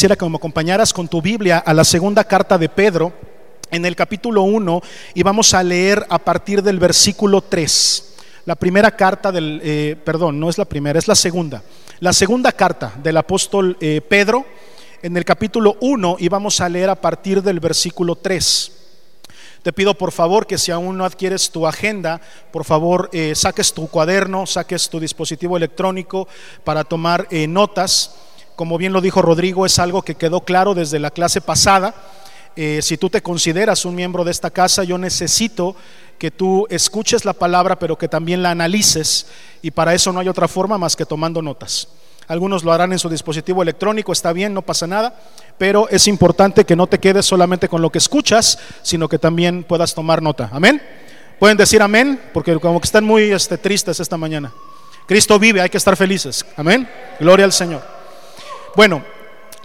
quisiera que me acompañaras con tu Biblia a la segunda carta de Pedro, en el capítulo 1, y vamos a leer a partir del versículo 3. La primera carta del, eh, perdón, no es la primera, es la segunda. La segunda carta del apóstol eh, Pedro, en el capítulo 1, y vamos a leer a partir del versículo 3. Te pido por favor que si aún no adquieres tu agenda, por favor eh, saques tu cuaderno, saques tu dispositivo electrónico para tomar eh, notas. Como bien lo dijo Rodrigo, es algo que quedó claro desde la clase pasada. Eh, si tú te consideras un miembro de esta casa, yo necesito que tú escuches la palabra, pero que también la analices. Y para eso no hay otra forma más que tomando notas. Algunos lo harán en su dispositivo electrónico, está bien, no pasa nada, pero es importante que no te quedes solamente con lo que escuchas, sino que también puedas tomar nota. Amén. Pueden decir amén, porque como que están muy este, tristes esta mañana. Cristo vive, hay que estar felices. Amén. Gloria al Señor. Bueno,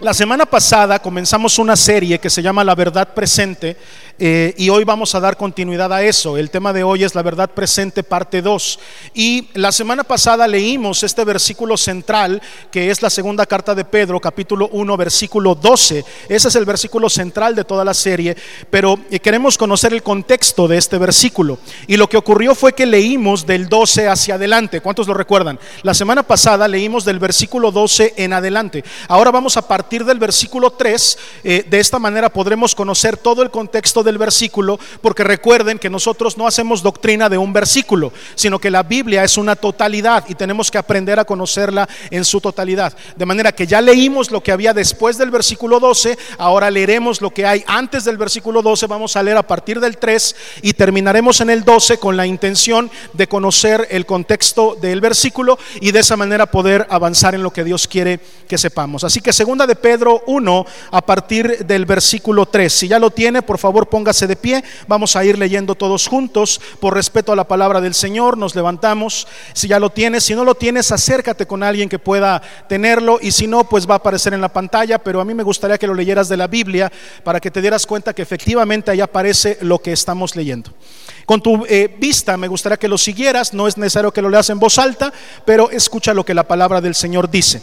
la semana pasada comenzamos una serie que se llama La verdad presente eh, y hoy vamos a dar continuidad a eso. El tema de hoy es la verdad presente parte 2. Y la semana pasada leímos este versículo central que es la segunda carta de Pedro, capítulo 1, versículo 12. Ese es el versículo central de toda la serie, pero eh, queremos conocer el contexto de este versículo. Y lo que ocurrió fue que leímos del 12 hacia adelante. ¿Cuántos lo recuerdan? La semana pasada leímos del versículo 12 en adelante. Ahora vamos a partir del versículo 3. Eh, de esta manera podremos conocer todo el contexto del versículo, porque recuerden que nosotros no hacemos doctrina de un versículo, sino que la Biblia es una totalidad y tenemos que aprender a conocerla en su totalidad. De manera que ya leímos lo que había después del versículo 12, ahora leeremos lo que hay antes del versículo 12, vamos a leer a partir del 3 y terminaremos en el 12 con la intención de conocer el contexto del versículo y de esa manera poder avanzar en lo que Dios quiere que sepamos. Así que segunda de Pedro 1 a partir del versículo 3. Si ya lo tiene, por favor, póngase de pie. Vamos a ir leyendo todos juntos. Por respeto a la palabra del Señor, nos levantamos. Si ya lo tienes, si no lo tienes, acércate con alguien que pueda tenerlo. Y si no, pues va a aparecer en la pantalla. Pero a mí me gustaría que lo leyeras de la Biblia para que te dieras cuenta que efectivamente ahí aparece lo que estamos leyendo. Con tu eh, vista me gustaría que lo siguieras. No es necesario que lo leas en voz alta, pero escucha lo que la palabra del Señor dice.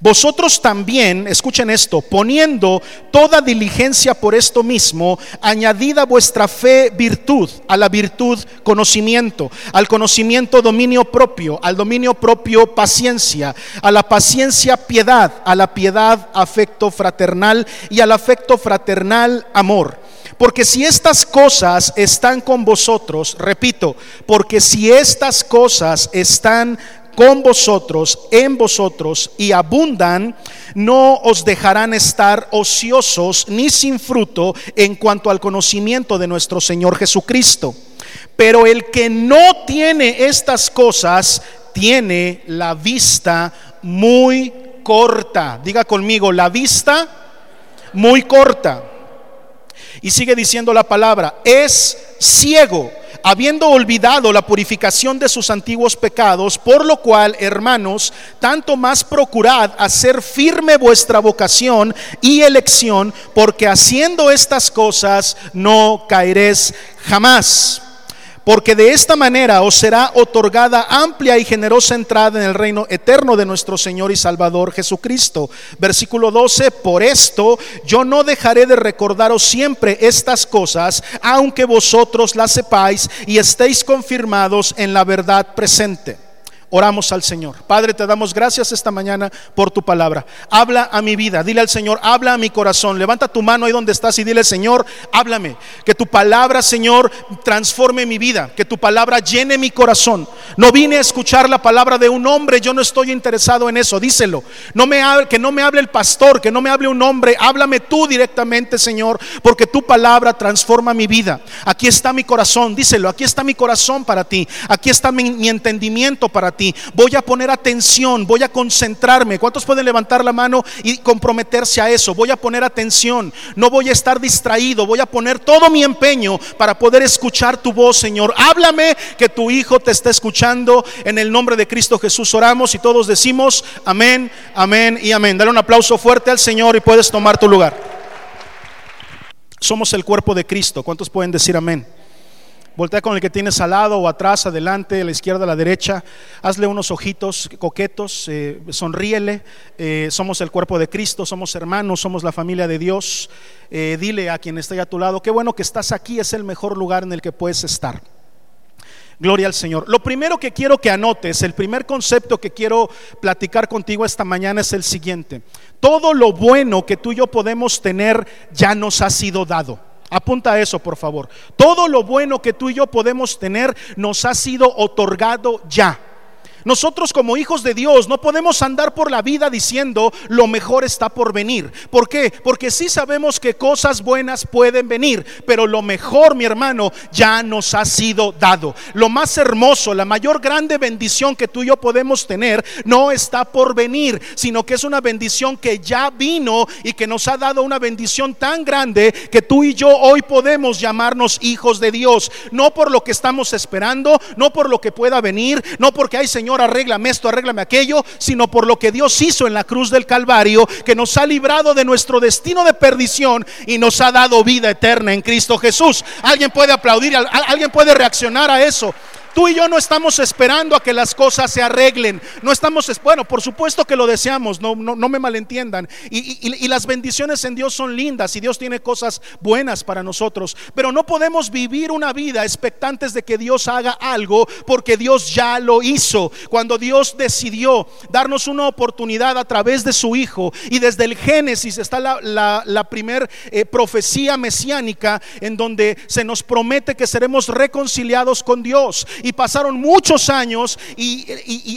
vosotros también, escuchen esto, poniendo toda diligencia por esto mismo, añadida vuestra fe virtud, a la virtud conocimiento, al conocimiento dominio propio, al dominio propio paciencia, a la paciencia piedad, a la piedad afecto fraternal y al afecto fraternal amor. Porque si estas cosas están con vosotros, repito, porque si estas cosas están con vosotros, en vosotros, y abundan, no os dejarán estar ociosos ni sin fruto en cuanto al conocimiento de nuestro Señor Jesucristo. Pero el que no tiene estas cosas, tiene la vista muy corta. Diga conmigo, la vista muy corta. Y sigue diciendo la palabra, es ciego habiendo olvidado la purificación de sus antiguos pecados, por lo cual, hermanos, tanto más procurad hacer firme vuestra vocación y elección, porque haciendo estas cosas no caeréis jamás porque de esta manera os será otorgada amplia y generosa entrada en el reino eterno de nuestro Señor y Salvador Jesucristo. Versículo 12, por esto yo no dejaré de recordaros siempre estas cosas, aunque vosotros las sepáis y estéis confirmados en la verdad presente. Oramos al Señor. Padre, te damos gracias esta mañana por tu palabra. Habla a mi vida. Dile al Señor, habla a mi corazón. Levanta tu mano ahí donde estás y dile, Señor, háblame. Que tu palabra, Señor, transforme mi vida. Que tu palabra llene mi corazón. No vine a escuchar la palabra de un hombre. Yo no estoy interesado en eso. Díselo. No me que no me hable el pastor, que no me hable un hombre. Háblame tú directamente, Señor, porque tu palabra transforma mi vida. Aquí está mi corazón. Díselo. Aquí está mi corazón para ti. Aquí está mi, mi entendimiento para ti Voy a poner atención, voy a concentrarme. ¿Cuántos pueden levantar la mano y comprometerse a eso? Voy a poner atención, no voy a estar distraído, voy a poner todo mi empeño para poder escuchar tu voz, Señor. Háblame que tu Hijo te está escuchando. En el nombre de Cristo Jesús oramos y todos decimos amén, amén y amén. Dale un aplauso fuerte al Señor y puedes tomar tu lugar. Somos el cuerpo de Cristo. ¿Cuántos pueden decir amén? Voltea con el que tienes al lado o atrás, adelante, a la izquierda, a la derecha. Hazle unos ojitos coquetos, eh, sonríele. Eh, somos el cuerpo de Cristo, somos hermanos, somos la familia de Dios. Eh, dile a quien esté a tu lado, qué bueno que estás aquí, es el mejor lugar en el que puedes estar. Gloria al Señor. Lo primero que quiero que anotes, el primer concepto que quiero platicar contigo esta mañana es el siguiente. Todo lo bueno que tú y yo podemos tener ya nos ha sido dado. Apunta eso, por favor. Todo lo bueno que tú y yo podemos tener nos ha sido otorgado ya. Nosotros como hijos de Dios no podemos andar por la vida diciendo lo mejor está por venir. ¿Por qué? Porque sí sabemos que cosas buenas pueden venir, pero lo mejor, mi hermano, ya nos ha sido dado. Lo más hermoso, la mayor grande bendición que tú y yo podemos tener no está por venir, sino que es una bendición que ya vino y que nos ha dado una bendición tan grande que tú y yo hoy podemos llamarnos hijos de Dios. No por lo que estamos esperando, no por lo que pueda venir, no porque hay Señor Señor, arréglame esto, arréglame aquello, sino por lo que Dios hizo en la cruz del Calvario, que nos ha librado de nuestro destino de perdición y nos ha dado vida eterna en Cristo Jesús. Alguien puede aplaudir, alguien puede reaccionar a eso. Tú y yo no estamos esperando a que las cosas se arreglen. No estamos, bueno, por supuesto que lo deseamos, no, no, me malentiendan. Y, las bendiciones en Dios son lindas y Dios tiene cosas buenas para nosotros. Pero no podemos vivir una vida expectantes de que Dios haga algo porque Dios ya lo hizo. Cuando Dios decidió darnos una oportunidad a través de su Hijo y desde el Génesis está la, la, primer eh, profecía mesiánica en donde se nos promete que seremos reconciliados con Dios y pasaron muchos años y,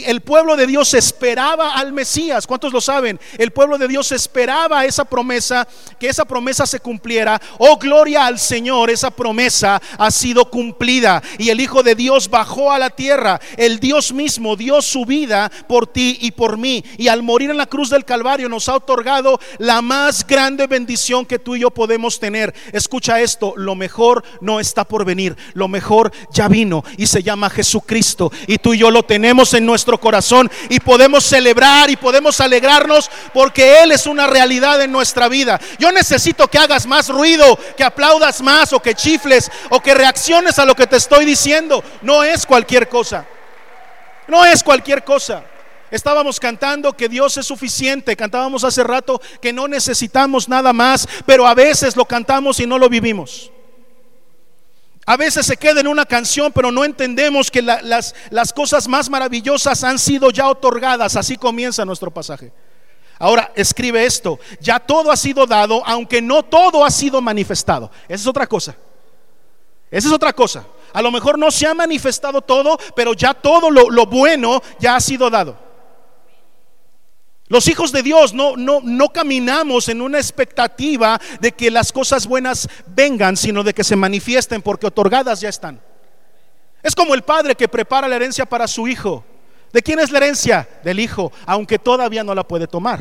el pueblo de Dios esperaba al Mesías. ¿Cuántos lo saben? El pueblo de Dios esperaba esa promesa, que esa promesa se cumpliera. Oh, gloria al Señor, esa promesa ha sido cumplida y el Hijo de Dios bajó a la tierra. El Dios mismo dio su vida por ti y por mí y al morir en la cruz del Calvario nos ha otorgado la más grande bendición que tú y yo podemos tener. Escucha esto, lo mejor no está por venir, lo mejor ya vino y se llama Jesucristo. Y tú y yo lo tenemos en nuestro corazón y podemos celebrar y podemos alegrarnos porque Él es una realidad en nuestra vida. Yo necesito que hagas más ruido, que aplaudas más o que chifles o que reacciones a lo que te estoy diciendo. No es cualquier cosa. No es cualquier cosa. Estábamos cantando que Dios es suficiente, cantábamos hace rato que no necesitamos nada más, pero a veces lo cantamos y no lo vivimos. A veces se queda en una canción, pero no entendemos que las, cosas más maravillosas han sido ya otorgadas. Así comienza nuestro pasaje. Ahora, escribe esto. Ya todo ha sido dado, aunque no todo ha sido manifestado. Esa es otra cosa. Esa es otra cosa. A lo mejor no se ha manifestado todo, pero ya todo lo bueno ya ha sido dado. Los hijos de Dios no, no, no caminamos en una expectativa de que las cosas buenas vengan, sino de que se manifiesten porque otorgadas ya están. Es como el padre que prepara la herencia para su hijo. ¿De quién es la herencia? Del hijo, aunque todavía no la puede tomar.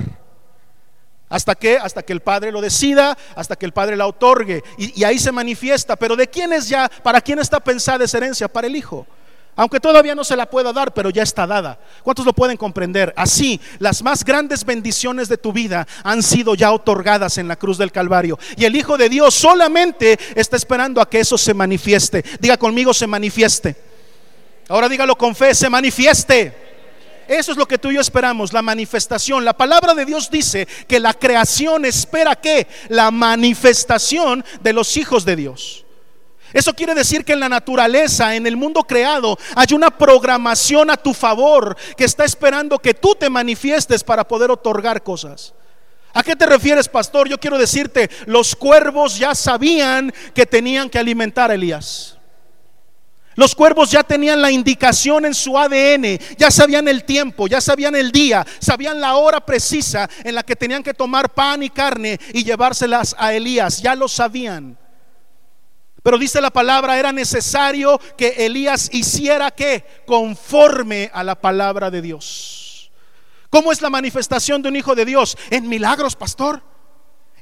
¿Hasta que Hasta que el padre lo decida, hasta que el padre la otorgue. Y, y ahí se manifiesta. Pero ¿de quién es ya? ¿Para quién está pensada esa herencia? Para el hijo. Aunque todavía no se la pueda dar, pero ya está dada. ¿Cuántos lo pueden comprender? Así, las más grandes bendiciones de tu vida han sido ya otorgadas en la cruz del Calvario. Y el Hijo de Dios solamente está esperando a que eso se manifieste. Diga conmigo, se manifieste. Ahora dígalo con fe, se manifieste. Eso es lo que tú y yo esperamos, la manifestación. La palabra de Dios dice que la creación espera que la manifestación de los hijos de Dios. Eso quiere decir que en la naturaleza, en el mundo creado, hay una programación a tu favor que está esperando que tú te manifiestes para poder otorgar cosas. ¿A qué te refieres, pastor? Yo quiero decirte, los cuervos ya sabían que tenían que alimentar a Elías. Los cuervos ya tenían la indicación en su ADN, ya sabían el tiempo, ya sabían el día, sabían la hora precisa en la que tenían que tomar pan y carne y llevárselas a Elías, ya lo sabían. Pero dice la palabra, era necesario que Elías hiciera que conforme a la palabra de Dios. ¿Cómo es la manifestación de un hijo de Dios? En milagros, pastor,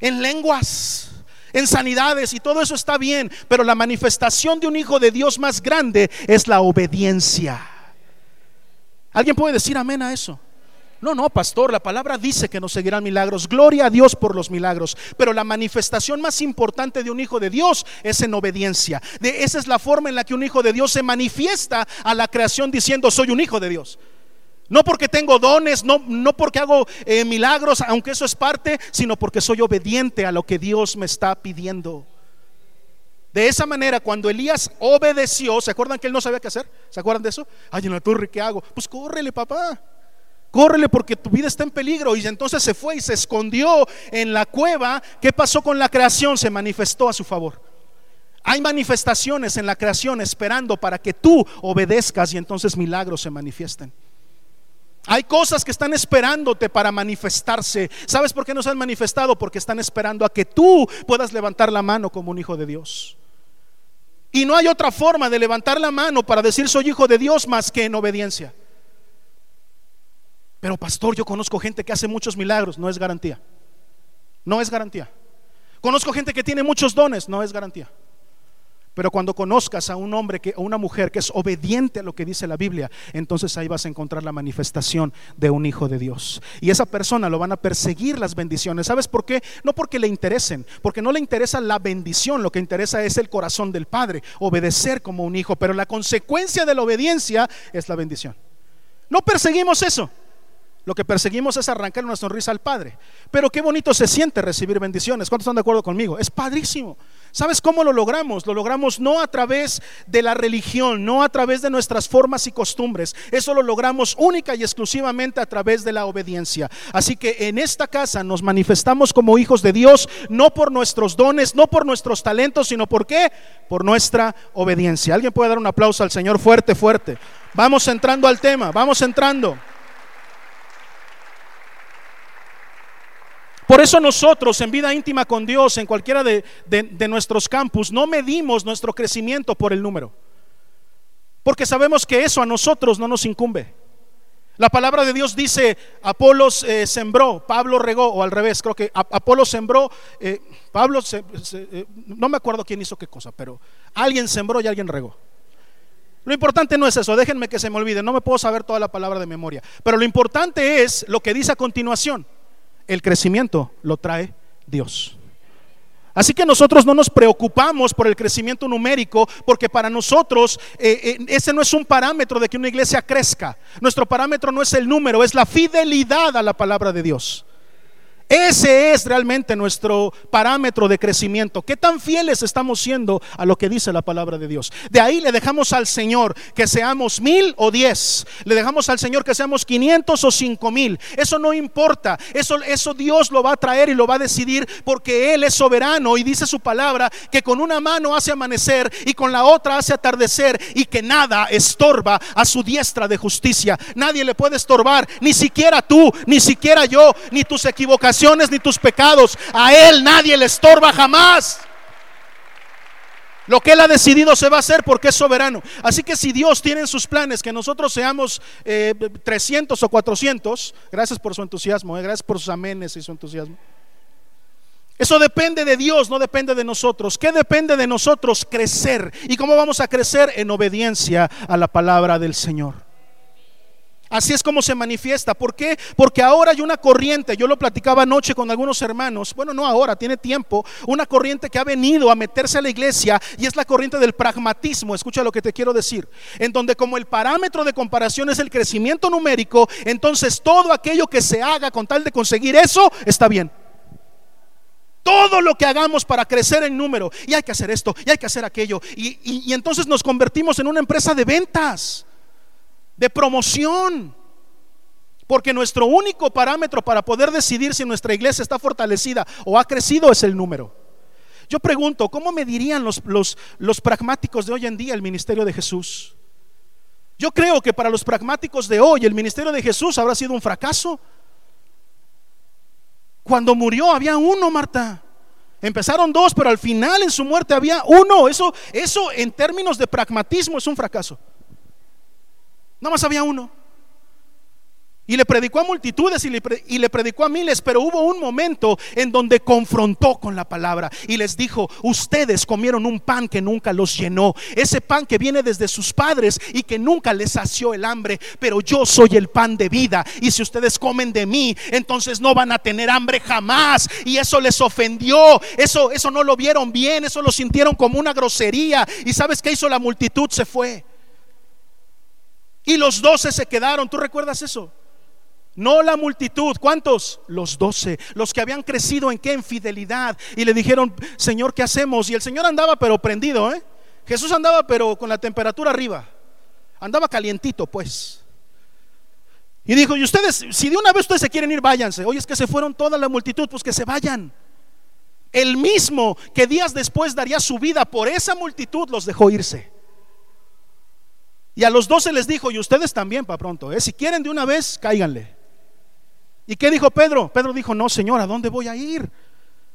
en lenguas, en sanidades y todo eso está bien, pero la manifestación de un hijo de Dios más grande es la obediencia. ¿Alguien puede decir amén a eso? No, no, pastor, la palabra dice que nos seguirán milagros. Gloria a Dios por los milagros. Pero la manifestación más importante de un hijo de Dios es en obediencia. De, esa es la forma en la que un hijo de Dios se manifiesta a la creación diciendo, soy un hijo de Dios. No porque tengo dones, no, no porque hago eh, milagros, aunque eso es parte, sino porque soy obediente a lo que Dios me está pidiendo. De esa manera, cuando Elías obedeció, ¿se acuerdan que él no sabía qué hacer? ¿Se acuerdan de eso? Ay, en la torre, ¿qué hago? Pues córrele, papá. Córrele porque tu vida está en peligro. Y entonces se fue y se escondió en la cueva. ¿Qué pasó con la creación? Se manifestó a su favor. Hay manifestaciones en la creación esperando para que tú obedezcas y entonces milagros se manifiesten. Hay cosas que están esperándote para manifestarse. ¿Sabes por qué no se han manifestado? Porque están esperando a que tú puedas levantar la mano como un hijo de Dios. Y no hay otra forma de levantar la mano para decir soy hijo de Dios más que en obediencia. Pero pastor, yo conozco gente que hace muchos milagros, no es garantía. No es garantía. Conozco gente que tiene muchos dones, no es garantía. Pero cuando conozcas a un hombre o una mujer que es obediente a lo que dice la Biblia, entonces ahí vas a encontrar la manifestación de un hijo de Dios. Y esa persona lo van a perseguir las bendiciones. ¿Sabes por qué? No porque le interesen, porque no le interesa la bendición, lo que interesa es el corazón del Padre, obedecer como un hijo. Pero la consecuencia de la obediencia es la bendición. No perseguimos eso. Lo que perseguimos es arrancar una sonrisa al Padre. Pero qué bonito se siente recibir bendiciones. ¿Cuántos están de acuerdo conmigo? Es padrísimo. ¿Sabes cómo lo logramos? Lo logramos no a través de la religión, no a través de nuestras formas y costumbres. Eso lo logramos única y exclusivamente a través de la obediencia. Así que en esta casa nos manifestamos como hijos de Dios, no por nuestros dones, no por nuestros talentos, sino por qué? Por nuestra obediencia. ¿Alguien puede dar un aplauso al Señor fuerte, fuerte? Vamos entrando al tema, vamos entrando. Por eso nosotros en vida íntima con Dios, en cualquiera de, nuestros campus, no medimos nuestro crecimiento por el número. Porque sabemos que eso a nosotros no nos incumbe. La palabra de Dios dice, Apolos eh, sembró, Pablo regó, o al revés, creo que Apolo sembró, eh, Pablo, eh, no me acuerdo quién hizo qué cosa, pero alguien sembró y alguien regó. Lo importante no es eso, déjenme que se me olvide, no me puedo saber toda la palabra de memoria, pero lo importante es lo que dice a continuación el crecimiento lo trae Dios. Así que nosotros no nos preocupamos por el crecimiento numérico, porque para nosotros eh, eh, ese no es un parámetro de que una iglesia crezca. Nuestro parámetro no es el número, es la fidelidad a la palabra de Dios. Ese es realmente nuestro parámetro de crecimiento. ¿Qué tan fieles estamos siendo a lo que dice la palabra de Dios? De ahí le dejamos al Señor que seamos mil o diez. Le dejamos al Señor que seamos quinientos o cinco mil. Eso no importa. Eso, eso Dios lo va a traer y lo va a decidir porque Él es soberano y dice su palabra que con una mano hace amanecer y con la otra hace atardecer y que nada estorba a su diestra de justicia. Nadie le puede estorbar, ni siquiera tú, ni siquiera yo, ni tus equivocaciones ni tus pecados. A Él nadie le estorba jamás. Lo que Él ha decidido se va a hacer porque es soberano. Así que si Dios tiene en sus planes que nosotros seamos 300 eh, o 400, gracias por su entusiasmo, eh, gracias por sus amenes y su entusiasmo. Eso depende de Dios, no depende de nosotros. ¿Qué depende de nosotros? Crecer. ¿Y cómo vamos a crecer? En obediencia a la palabra del Señor. Así es como se manifiesta. ¿Por qué? Porque ahora hay una corriente, yo lo platicaba anoche con algunos hermanos, bueno, no ahora, tiene tiempo, una corriente que ha venido a meterse a la iglesia y es la corriente del pragmatismo, escucha lo que te quiero decir, en donde como el parámetro de comparación es el crecimiento numérico, entonces todo aquello que se haga con tal de conseguir eso está bien. Todo lo que hagamos para crecer en número, y hay que hacer esto, y hay que hacer aquello, y, y entonces nos convertimos en una empresa de ventas de promoción. Porque nuestro único parámetro para poder decidir si nuestra iglesia está fortalecida o ha crecido es el número. Yo pregunto, ¿cómo medirían los, los, los pragmáticos de hoy en día el ministerio de Jesús? Yo creo que para los pragmáticos de hoy el ministerio de Jesús habrá sido un fracaso. Cuando murió había uno, Marta. Empezaron dos, pero al final en su muerte había uno. Eso, eso en términos de pragmatismo es un fracaso. Nada más había uno. Y le predicó a multitudes y le, predicó a miles, pero hubo un momento en donde confrontó con la palabra y les dijo, ustedes comieron un pan que nunca los llenó, ese pan que viene desde sus padres y que nunca les sació el hambre, pero yo soy el pan de vida y si ustedes comen de mí, entonces no van a tener hambre jamás. Y eso les ofendió, eso, eso no lo vieron bien, eso lo sintieron como una grosería. ¿Y sabes qué hizo la multitud? Se fue. Y los doce se quedaron, ¿tú recuerdas eso? No la multitud, ¿cuántos? Los doce, los que habían crecido en qué? En fidelidad. Y le dijeron, Señor, ¿qué hacemos? Y el Señor andaba pero prendido, ¿eh? Jesús andaba pero con la temperatura arriba. Andaba calientito, pues. Y dijo, y ustedes, si de una vez ustedes se quieren ir, váyanse. Oye, es que se fueron toda la multitud, pues que se vayan. El mismo que días después daría su vida por esa multitud los dejó irse. Y a los doce les dijo, y ustedes también para pronto, ¿eh? si quieren de una vez, cáiganle. ¿Y qué dijo Pedro? Pedro dijo, no, Señor, ¿a dónde voy a ir?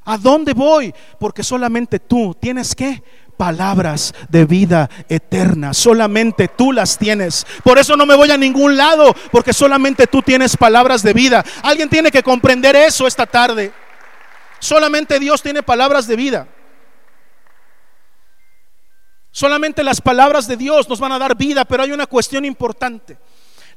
¿A dónde voy? Porque solamente tú tienes que palabras de vida eterna. Solamente tú las tienes. Por eso no me voy a ningún lado, porque solamente tú tienes palabras de vida. Alguien tiene que comprender eso esta tarde. Solamente Dios tiene palabras de vida. Solamente las palabras de Dios nos van a dar vida, pero hay una cuestión importante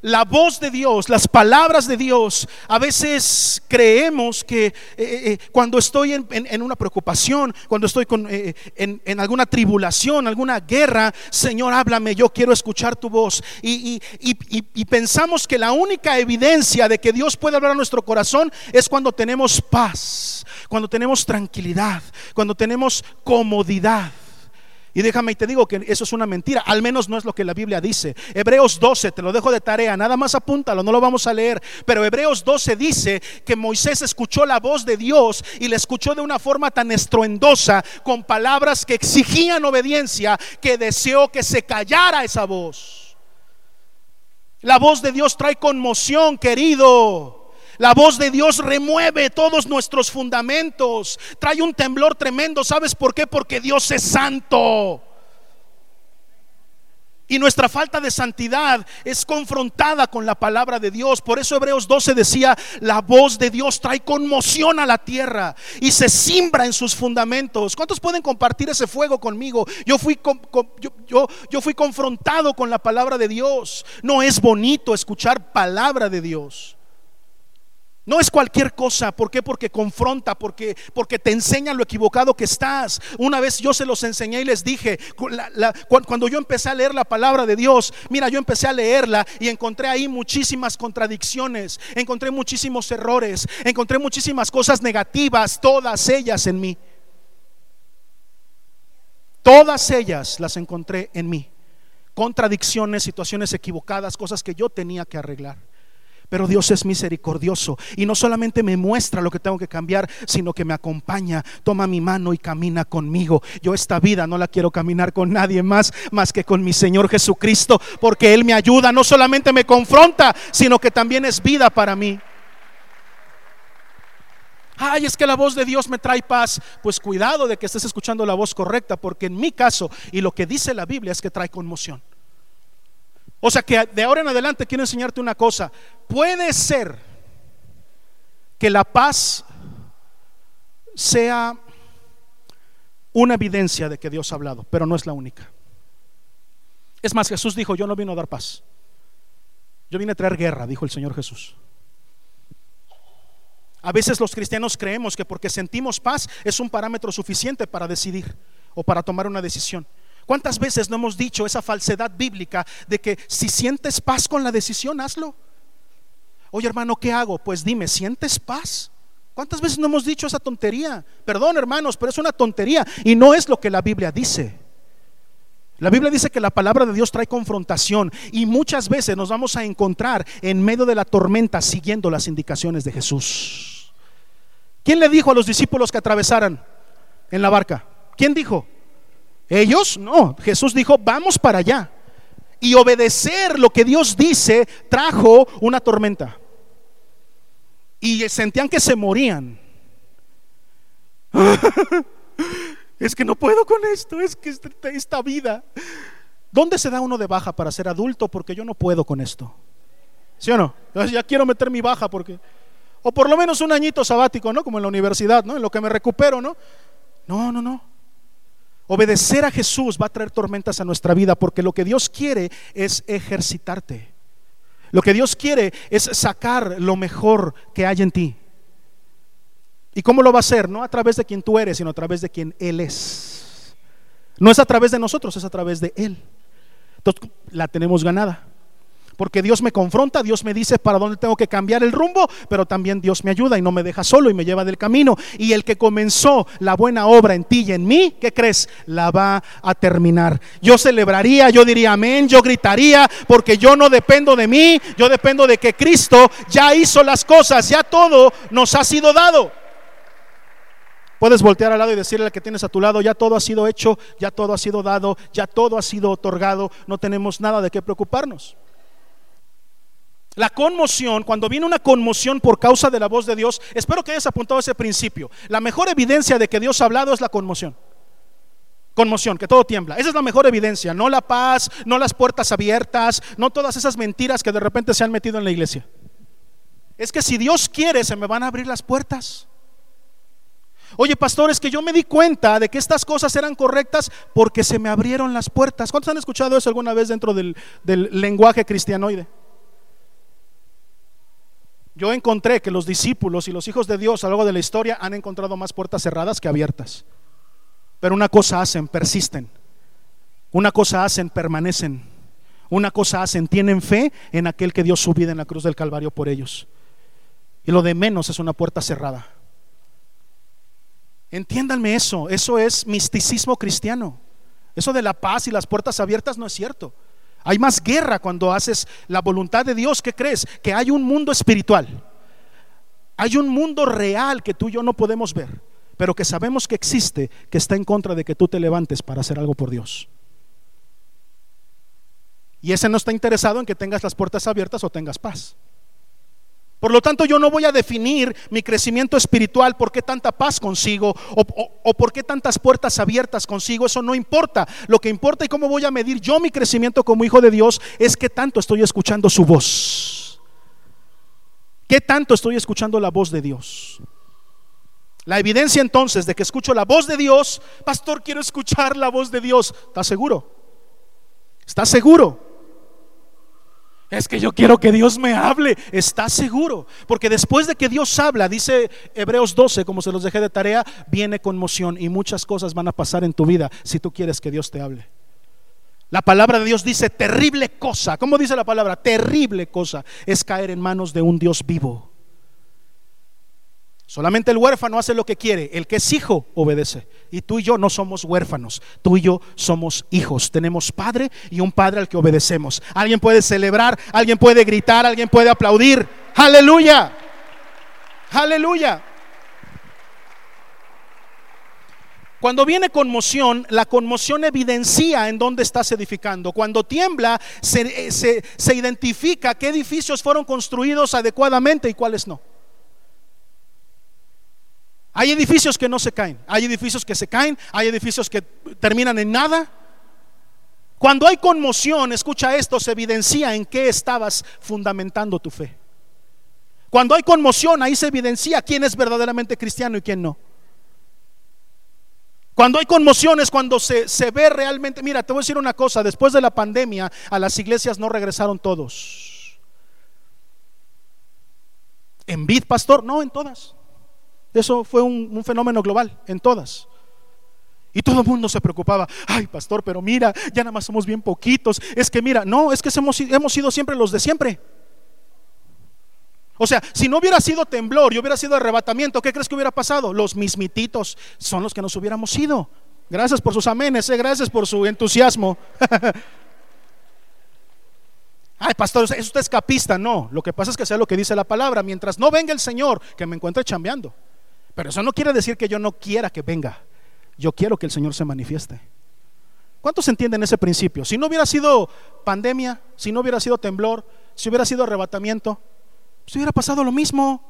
la voz de Dios, las palabras de Dios, a veces creemos que eh, eh, eh, cuando estoy en, una preocupación, cuando estoy con, en, alguna tribulación, alguna guerra, Señor, háblame, yo quiero escuchar tu voz. Y, y pensamos que la única evidencia de que Dios puede hablar a nuestro corazón es cuando tenemos paz, cuando tenemos tranquilidad, cuando tenemos comodidad. Y déjame y te digo que eso es una mentira, al menos no es lo que la Biblia dice. Hebreos 12, te lo dejo de tarea, nada más apúntalo, no lo vamos a leer, pero Hebreos 12 dice que Moisés escuchó la voz de Dios y le escuchó de una forma tan estruendosa, con palabras que exigían obediencia, que deseó que se callara esa voz. La voz de Dios trae conmoción, querido. La voz de Dios remueve todos nuestros fundamentos. Trae un temblor tremendo. ¿Sabes por qué? Porque Dios es santo. Y nuestra falta de santidad es confrontada con la palabra de Dios. Por eso Hebreos 12 decía, la voz de Dios trae conmoción a la tierra y se simbra en sus fundamentos. ¿Cuántos pueden compartir ese fuego conmigo? Yo fui, yo, yo fui confrontado con la palabra de Dios. No es bonito escuchar palabra de Dios. No es cualquier cosa, ¿por qué? Porque confronta, porque, porque te enseña lo equivocado que estás. Una vez yo se los enseñé y les dije, cuando yo empecé a leer la palabra de Dios, mira, yo empecé a leerla y encontré ahí muchísimas contradicciones, encontré muchísimos errores, encontré muchísimas cosas negativas, todas ellas en mí. Todas ellas las encontré en mí. Contradicciones, situaciones equivocadas, cosas que yo tenía que arreglar. Pero Dios es misericordioso y no solamente me muestra lo que tengo que cambiar, sino que me acompaña, toma mi mano y camina conmigo. Yo esta vida no la quiero caminar con nadie más más que con mi Señor Jesucristo, porque Él me ayuda, no solamente me confronta, sino que también es vida para mí. Ay, es que la voz de Dios me trae paz. Pues cuidado de que estés escuchando la voz correcta, porque en mi caso y lo que dice la Biblia es que trae conmoción. O sea que de ahora en adelante quiero enseñarte una cosa. Puede ser que la paz sea una evidencia de que Dios ha hablado, pero no es la única. Es más, Jesús dijo, yo no vino a dar paz. Yo vine a traer guerra, dijo el Señor Jesús. A veces los cristianos creemos que porque sentimos paz es un parámetro suficiente para decidir o para tomar una decisión. ¿Cuántas veces no hemos dicho esa falsedad bíblica de que si sientes paz con la decisión, hazlo? Oye hermano, ¿qué hago? Pues dime, ¿sientes paz? ¿Cuántas veces no hemos dicho esa tontería? Perdón hermanos, pero es una tontería y no es lo que la Biblia dice. La Biblia dice que la palabra de Dios trae confrontación y muchas veces nos vamos a encontrar en medio de la tormenta siguiendo las indicaciones de Jesús. ¿Quién le dijo a los discípulos que atravesaran en la barca? ¿Quién dijo? Ellos no, Jesús dijo, vamos para allá. Y obedecer lo que Dios dice trajo una tormenta. Y sentían que se morían. es que no puedo con esto, es que esta vida. ¿Dónde se da uno de baja para ser adulto? Porque yo no puedo con esto. ¿Sí o no? Ya quiero meter mi baja porque... O por lo menos un añito sabático, ¿no? Como en la universidad, ¿no? En lo que me recupero, ¿no? No, no, no. Obedecer a Jesús va a traer tormentas a nuestra vida porque lo que Dios quiere es ejercitarte. Lo que Dios quiere es sacar lo mejor que hay en ti. ¿Y cómo lo va a hacer? No a través de quien tú eres, sino a través de quien Él es. No es a través de nosotros, es a través de Él. Entonces la tenemos ganada. Porque Dios me confronta, Dios me dice para dónde tengo que cambiar el rumbo, pero también Dios me ayuda y no me deja solo y me lleva del camino. Y el que comenzó la buena obra en ti y en mí, ¿qué crees? La va a terminar. Yo celebraría, yo diría amén, yo gritaría, porque yo no dependo de mí, yo dependo de que Cristo ya hizo las cosas, ya todo nos ha sido dado. Puedes voltear al lado y decirle al que tienes a tu lado, ya todo ha sido hecho, ya todo ha sido dado, ya todo ha sido otorgado, no tenemos nada de qué preocuparnos. La conmoción, cuando viene una conmoción por causa de la voz de Dios, espero que hayas apuntado ese principio. La mejor evidencia de que Dios ha hablado es la conmoción. Conmoción, que todo tiembla. Esa es la mejor evidencia, no la paz, no las puertas abiertas, no todas esas mentiras que de repente se han metido en la iglesia. Es que si Dios quiere, se me van a abrir las puertas. Oye, pastor, es que yo me di cuenta de que estas cosas eran correctas porque se me abrieron las puertas. ¿Cuántos han escuchado eso alguna vez dentro del, del lenguaje cristianoide? Yo encontré que los discípulos y los hijos de Dios a lo largo de la historia han encontrado más puertas cerradas que abiertas. Pero una cosa hacen, persisten. Una cosa hacen, permanecen. Una cosa hacen, tienen fe en aquel que dio su vida en la cruz del Calvario por ellos. Y lo de menos es una puerta cerrada. Entiéndanme eso, eso es misticismo cristiano. Eso de la paz y las puertas abiertas no es cierto. Hay más guerra cuando haces la voluntad de Dios. ¿Qué crees? Que hay un mundo espiritual. Hay un mundo real que tú y yo no podemos ver, pero que sabemos que existe, que está en contra de que tú te levantes para hacer algo por Dios. Y ese no está interesado en que tengas las puertas abiertas o tengas paz. Por lo tanto, yo no voy a definir mi crecimiento espiritual por qué tanta paz consigo o, por qué tantas puertas abiertas consigo. Eso no importa. Lo que importa y cómo voy a medir yo mi crecimiento como hijo de Dios es qué tanto estoy escuchando su voz. ¿Qué tanto estoy escuchando la voz de Dios? La evidencia entonces de que escucho la voz de Dios, pastor, quiero escuchar la voz de Dios. ¿Estás seguro? ¿Estás seguro? Es que yo quiero que Dios me hable. ¿Estás seguro? Porque después de que Dios habla, dice Hebreos 12, como se los dejé de tarea, viene conmoción y muchas cosas van a pasar en tu vida si tú quieres que Dios te hable. La palabra de Dios dice terrible cosa. ¿Cómo dice la palabra? Terrible cosa es caer en manos de un Dios vivo. Solamente el huérfano hace lo que quiere, el que es hijo obedece. Y tú y yo no somos huérfanos, tú y yo somos hijos. Tenemos padre y un padre al que obedecemos. Alguien puede celebrar, alguien puede gritar, alguien puede aplaudir. Aleluya, aleluya. Cuando viene conmoción, la conmoción evidencia en dónde estás edificando. Cuando tiembla, se, se identifica qué edificios fueron construidos adecuadamente y cuáles no. Hay edificios que no se caen, hay edificios que se caen, hay edificios que terminan en nada. Cuando hay conmoción, escucha esto, se evidencia en qué estabas fundamentando tu fe. Cuando hay conmoción, ahí se evidencia quién es verdaderamente cristiano y quién no. Cuando hay conmoción es cuando se, se, ve realmente, mira, te voy a decir una cosa, después de la pandemia a las iglesias no regresaron todos. ¿En vid, pastor? No, en todas. Eso fue un, fenómeno global en todas. Y todo el mundo se preocupaba, ay pastor, pero mira, ya nada más somos bien poquitos. Es que mira, no, es que hemos, sido siempre los de siempre. O sea, si no hubiera sido temblor y hubiera sido arrebatamiento, ¿qué crees que hubiera pasado? Los mismititos son los que nos hubiéramos ido. Gracias por sus amenes, eh, gracias por su entusiasmo. Ay, pastor, ¿es usted escapista? No, lo que pasa es que sea lo que dice la palabra. Mientras no venga el Señor, que me encuentre chambeando. Pero eso no quiere decir que yo no quiera que venga. Yo quiero que el Señor se manifieste. ¿Cuántos entienden ese principio? Si no hubiera sido pandemia, si no hubiera sido temblor, si hubiera sido arrebatamiento, si hubiera pasado lo mismo.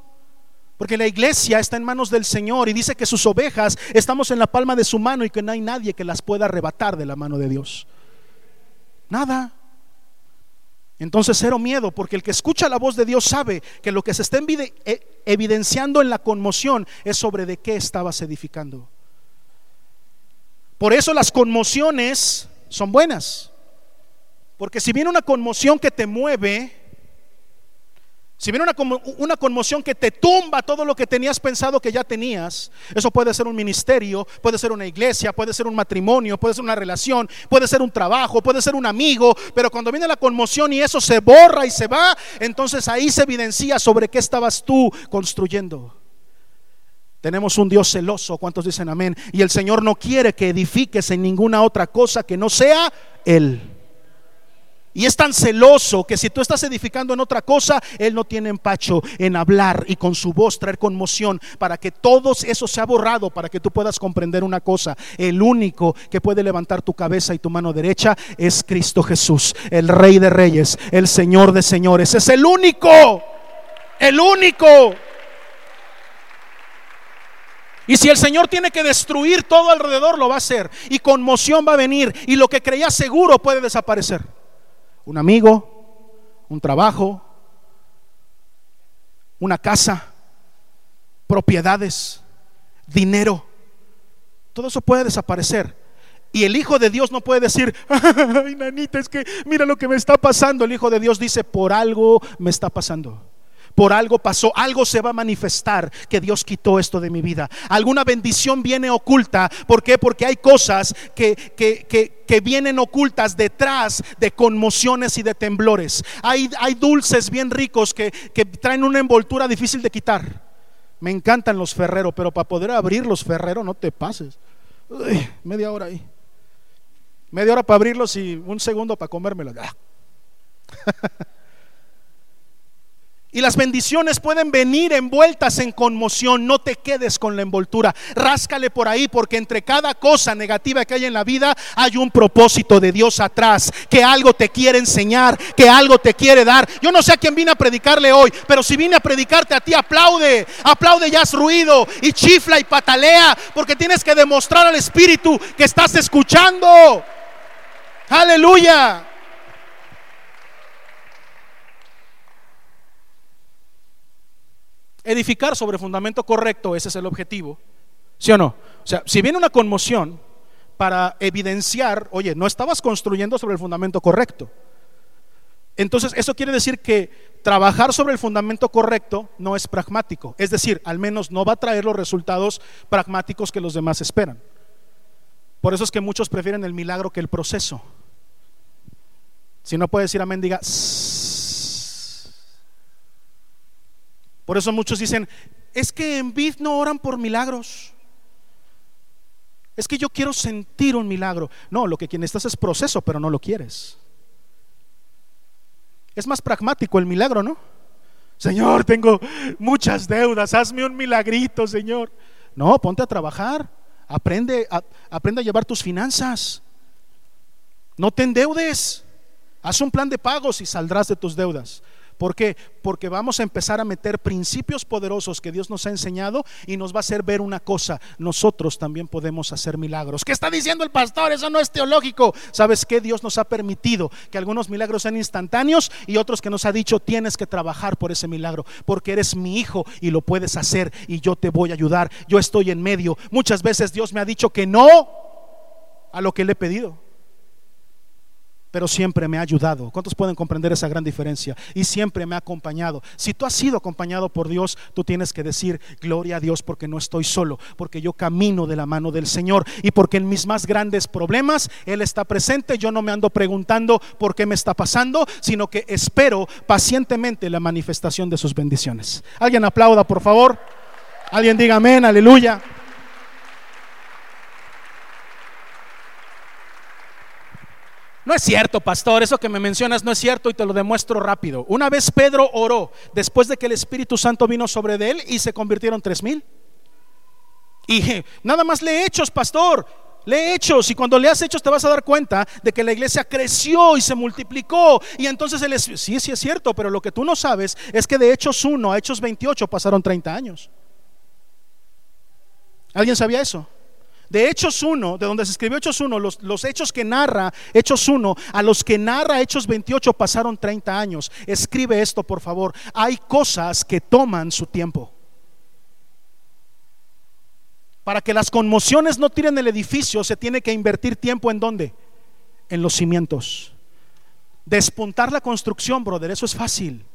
Porque la iglesia está en manos del Señor y dice que sus ovejas estamos en la palma de su mano y que no hay nadie que las pueda arrebatar de la mano de Dios. Nada. Entonces cero miedo, porque el que escucha la voz de Dios sabe que lo que se está e, evidenciando en la conmoción es sobre de qué estabas edificando. Por eso las conmociones son buenas. Porque si viene una conmoción que te mueve, si viene una, conmoción que te tumba todo lo que tenías pensado que ya tenías, eso puede ser un ministerio, puede ser una iglesia, puede ser un matrimonio, puede ser una relación, puede ser un trabajo, puede ser un amigo, pero cuando viene la conmoción y eso se borra y se va, entonces ahí se evidencia sobre qué estabas tú construyendo. Tenemos un Dios celoso, ¿cuántos dicen amén? Y el Señor no quiere que edifiques en ninguna otra cosa que no sea Él. Y es tan celoso que si tú estás edificando en otra cosa, Él no tiene empacho en hablar y con su voz traer conmoción para que todo eso sea borrado, para que tú puedas comprender una cosa. El único que puede levantar tu cabeza y tu mano derecha es Cristo Jesús, el Rey de Reyes, el Señor de Señores. Es el único, el único. Y si el Señor tiene que destruir todo alrededor, lo va a hacer. Y conmoción va a venir. Y lo que creía seguro puede desaparecer un amigo, un trabajo, una casa, propiedades, dinero. Todo eso puede desaparecer. Y el Hijo de Dios no puede decir, ay, nanita, es que mira lo que me está pasando. El Hijo de Dios dice, por algo me está pasando por algo pasó, algo se va a manifestar que Dios quitó esto de mi vida. Alguna bendición viene oculta. ¿Por qué? Porque hay cosas que, que, vienen ocultas detrás de conmociones y de temblores. Hay, hay dulces bien ricos que, traen una envoltura difícil de quitar. Me encantan los ferreros, pero para poder abrir los ferreros no te pases. media hora ahí. Media hora para abrirlos y un segundo para comérmelos. Y las bendiciones pueden venir envueltas en conmoción. No te quedes con la envoltura. Ráscale por ahí porque entre cada cosa negativa que hay en la vida hay un propósito de Dios atrás. Que algo te quiere enseñar, que algo te quiere dar. Yo no sé a quién vine a predicarle hoy, pero si vine a predicarte a ti, aplaude. Aplaude y haz ruido y chifla y patalea porque tienes que demostrar al Espíritu que estás escuchando. Aleluya. Edificar sobre fundamento correcto, ese es el objetivo. ¿Sí o no? O sea, si viene una conmoción para evidenciar, oye, no estabas construyendo sobre el fundamento correcto. Entonces, eso quiere decir que trabajar sobre el fundamento correcto no es pragmático. Es decir, al menos no va a traer los resultados pragmáticos que los demás esperan. Por eso es que muchos prefieren el milagro que el proceso. Si no puede decir amén, diga Por eso muchos dicen, es que en Vid no oran por milagros. Es que yo quiero sentir un milagro. No, lo que quien es proceso, pero no lo quieres. Es más pragmático el milagro, ¿no? Señor, tengo muchas deudas, hazme un milagrito, Señor. No, ponte a trabajar, aprende aprende a llevar tus finanzas. No te endeudes, haz un plan de pagos y saldrás de tus deudas. ¿Por qué? Porque vamos a empezar a meter principios poderosos que Dios nos ha enseñado y nos va a hacer ver una cosa. Nosotros también podemos hacer milagros. ¿Qué está diciendo el pastor? Eso no es teológico. ¿Sabes qué? Dios nos ha permitido que algunos milagros sean instantáneos y otros que nos ha dicho tienes que trabajar por ese milagro. Porque eres mi hijo y lo puedes hacer y yo te voy a ayudar. Yo estoy en medio. Muchas veces Dios me ha dicho que no a lo que le he pedido pero siempre me ha ayudado. ¿Cuántos pueden comprender esa gran diferencia? Y siempre me ha acompañado. Si tú has sido acompañado por Dios, tú tienes que decir, gloria a Dios porque no estoy solo, porque yo camino de la mano del Señor y porque en mis más grandes problemas Él está presente. Yo no me ando preguntando por qué me está pasando, sino que espero pacientemente la manifestación de sus bendiciones. Alguien aplauda, por favor. Alguien diga amén, aleluya. No es cierto, pastor, eso que me mencionas no es cierto y te lo demuestro rápido. Una vez Pedro oró después de que el Espíritu Santo vino sobre él y se convirtieron tres mil. Y nada más le hechos, pastor. Lee hechos y cuando leas hechos te vas a dar cuenta de que la iglesia creció y se multiplicó. Y entonces el sí, sí es cierto, pero lo que tú no sabes es que de Hechos 1 a Hechos 28 pasaron 30 años. ¿Alguien sabía eso? De Hechos 1, de donde se escribió Hechos 1, los, hechos que narra Hechos 1, a los que narra Hechos 28 pasaron 30 años. Escribe esto, por favor. Hay cosas que toman su tiempo. Para que las conmociones no tiren el edificio, se tiene que invertir tiempo en dónde? En los cimientos. Despuntar la construcción, brother, eso es fácil.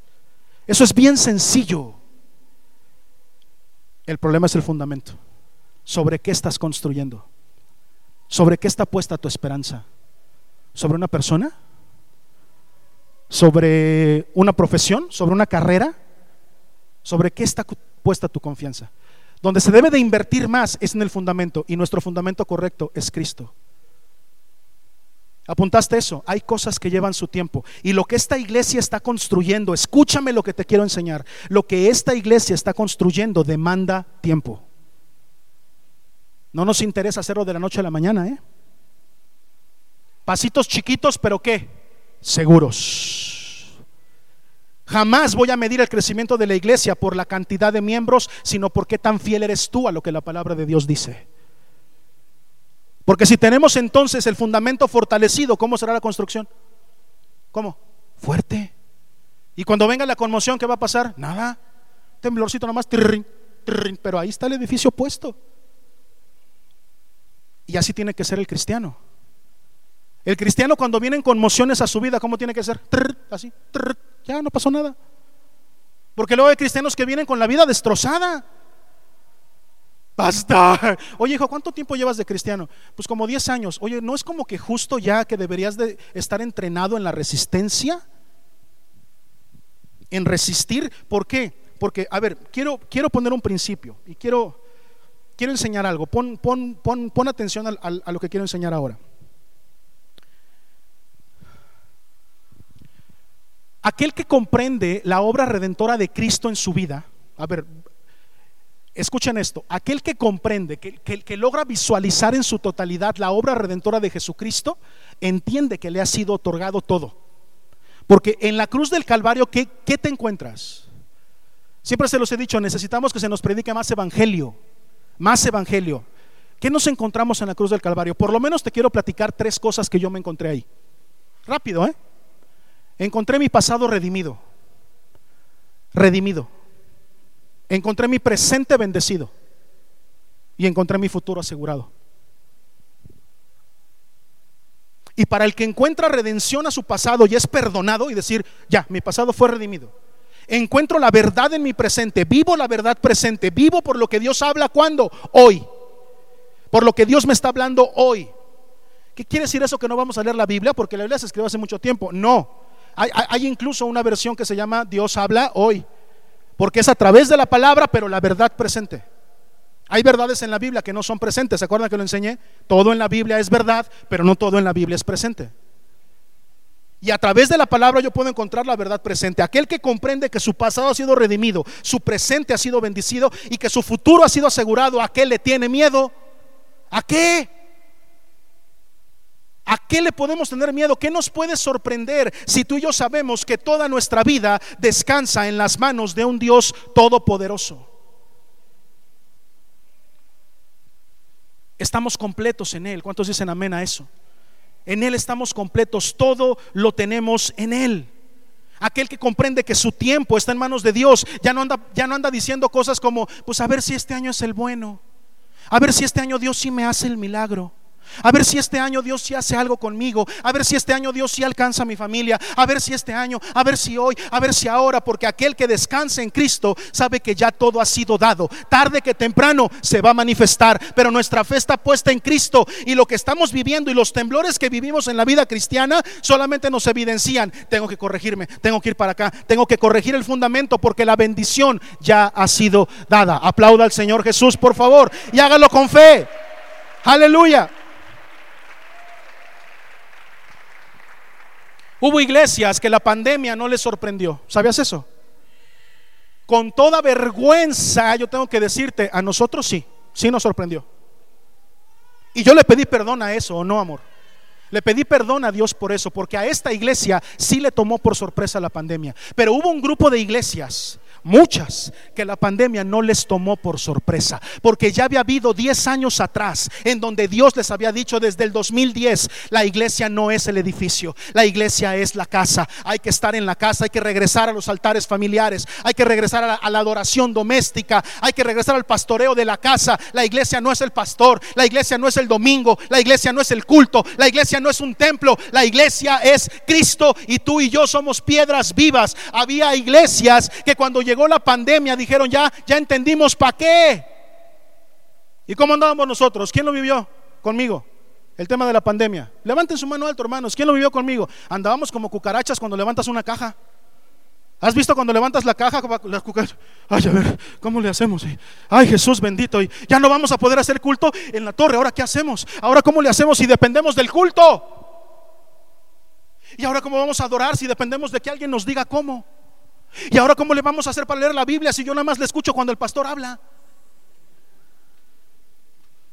Eso es bien sencillo. El problema es el fundamento. ¿Sobre qué estás construyendo? ¿Sobre qué está puesta tu esperanza? ¿Sobre una persona? ¿Sobre una profesión? ¿Sobre una carrera? ¿Sobre qué está puesta tu confianza? Donde se debe de invertir más es en el fundamento y nuestro fundamento correcto es Cristo. ¿Apuntaste eso? Hay cosas que llevan su tiempo. Y lo que esta iglesia está construyendo, escúchame lo que te quiero enseñar, lo que esta iglesia está construyendo demanda tiempo. No nos interesa hacerlo de la noche a la mañana, ¿eh? Pasitos chiquitos, pero ¿qué? Seguros. Jamás voy a medir el crecimiento de la iglesia por la cantidad de miembros, sino por qué tan fiel eres tú a lo que la palabra de Dios dice. Porque si tenemos entonces el fundamento fortalecido, ¿cómo será la construcción? ¿Cómo? Fuerte. Y cuando venga la conmoción, ¿qué va a pasar? Nada. Temblorcito nomás, pero ahí está el edificio puesto. Y así tiene que ser el cristiano. El cristiano cuando vienen conmociones a su vida, ¿cómo tiene que ser? así, ya no pasó nada. Porque luego hay cristianos que vienen con la vida destrozada. Basta. Oye, hijo, ¿cuánto tiempo llevas de cristiano? Pues como 10 años. Oye, ¿no es como que justo ya que deberías de estar entrenado en la resistencia? En resistir. ¿Por qué? Porque, a ver, quiero, quiero poner un principio y quiero, quiero enseñar algo. Pon, pon, pon, pon atención a lo que quiero enseñar ahora. Aquel que comprende la obra redentora de Cristo en su vida, a ver, escuchen esto, aquel que comprende, que, que, logra visualizar en su totalidad la obra redentora de Jesucristo, entiende que le ha sido otorgado todo. Porque en la cruz del Calvario, ¿qué, qué te encuentras? Siempre se los he dicho, necesitamos que se nos predique más evangelio, más evangelio. ¿Qué nos encontramos en la cruz del Calvario? Por lo menos te quiero platicar tres cosas que yo me encontré ahí. Rápido, ¿eh? Encontré mi pasado redimido. Redimido. Encontré mi presente bendecido. Y encontré mi futuro asegurado. Y para el que encuentra redención a su pasado y es perdonado y decir, ya, mi pasado fue redimido. Encuentro la verdad en mi presente, vivo la verdad presente, vivo por lo que Dios habla cuando, hoy. Por lo que Dios me está hablando hoy. ¿Qué quiere decir eso que no vamos a leer la Biblia? Porque la Biblia se escribió hace mucho tiempo. No, hay, incluso una versión que se llama Dios habla hoy, porque es a través de la palabra, pero la verdad presente. Hay verdades en la Biblia que no son presentes, ¿se acuerdan que lo enseñé? Todo en la Biblia es verdad, pero no todo en la Biblia es presente. Y a través de la palabra yo puedo encontrar la verdad presente. Aquel que comprende que su pasado ha sido redimido, su presente ha sido bendecido y que su futuro ha sido asegurado, ¿a qué le tiene miedo? ¿A qué? ¿A qué le podemos tener miedo? ¿Qué nos puede sorprender si tú y yo sabemos que toda nuestra vida descansa en las manos de un Dios todopoderoso? Estamos completos en Él. ¿Cuántos dicen amén a eso? En Él estamos completos, todo lo tenemos en Él. Aquel que comprende que su tiempo está en manos de Dios, ya no anda, ya no anda diciendo cosas como, pues a ver si este año es el bueno, a ver si este año Dios sí me hace el milagro. A ver si este año Dios sí hace algo conmigo. A ver si este año Dios sí alcanza a mi familia. A ver si este año, a ver si hoy, a ver si ahora. Porque aquel que descansa en Cristo sabe que ya todo ha sido dado. Tarde que temprano se va a manifestar. Pero nuestra fe está puesta en Cristo. Y lo que estamos viviendo y los temblores que vivimos en la vida cristiana solamente nos evidencian. Tengo que corregirme, tengo que ir para acá, tengo que corregir el fundamento porque la bendición ya ha sido dada. Aplauda al Señor Jesús, por favor. Y hágalo con fe. Aleluya. Hubo iglesias que la pandemia no les sorprendió. ¿Sabías eso? Con toda vergüenza, yo tengo que decirte, a nosotros sí, sí nos sorprendió. Y yo le pedí perdón a eso, ¿o no, amor? Le pedí perdón a Dios por eso, porque a esta iglesia sí le tomó por sorpresa la pandemia. Pero hubo un grupo de iglesias muchas que la pandemia no les tomó por sorpresa, porque ya había habido 10 años atrás en donde Dios les había dicho desde el 2010, la iglesia no es el edificio, la iglesia es la casa, hay que estar en la casa, hay que regresar a los altares familiares, hay que regresar a la, adoración doméstica, hay que regresar al pastoreo de la casa, la iglesia no es el pastor, la iglesia no es el domingo, la iglesia no es el culto, la iglesia no es un templo, la iglesia es Cristo y tú y yo somos piedras vivas. Había iglesias que cuando llegó la pandemia dijeron, ya, ya entendimos para qué. ¿Y cómo andábamos nosotros? ¿Quién lo vivió conmigo? El tema de la pandemia. Levanten su mano alto, hermanos. ¿Quién lo vivió conmigo? Andábamos como cucarachas cuando levantas una caja. ¿Has visto cuando levantas la caja? Las cucarachas. Ay, a ver, ¿cómo le hacemos? Ay, Jesús bendito. Y ya no vamos a poder hacer culto en la torre. ¿Ahora qué hacemos? ¿Ahora cómo le hacemos si dependemos del culto? ¿Y ahora cómo vamos a adorar si dependemos de que alguien nos diga cómo? ¿Y ahora cómo le vamos a hacer para leer la Biblia si yo nada más le escucho cuando el pastor habla?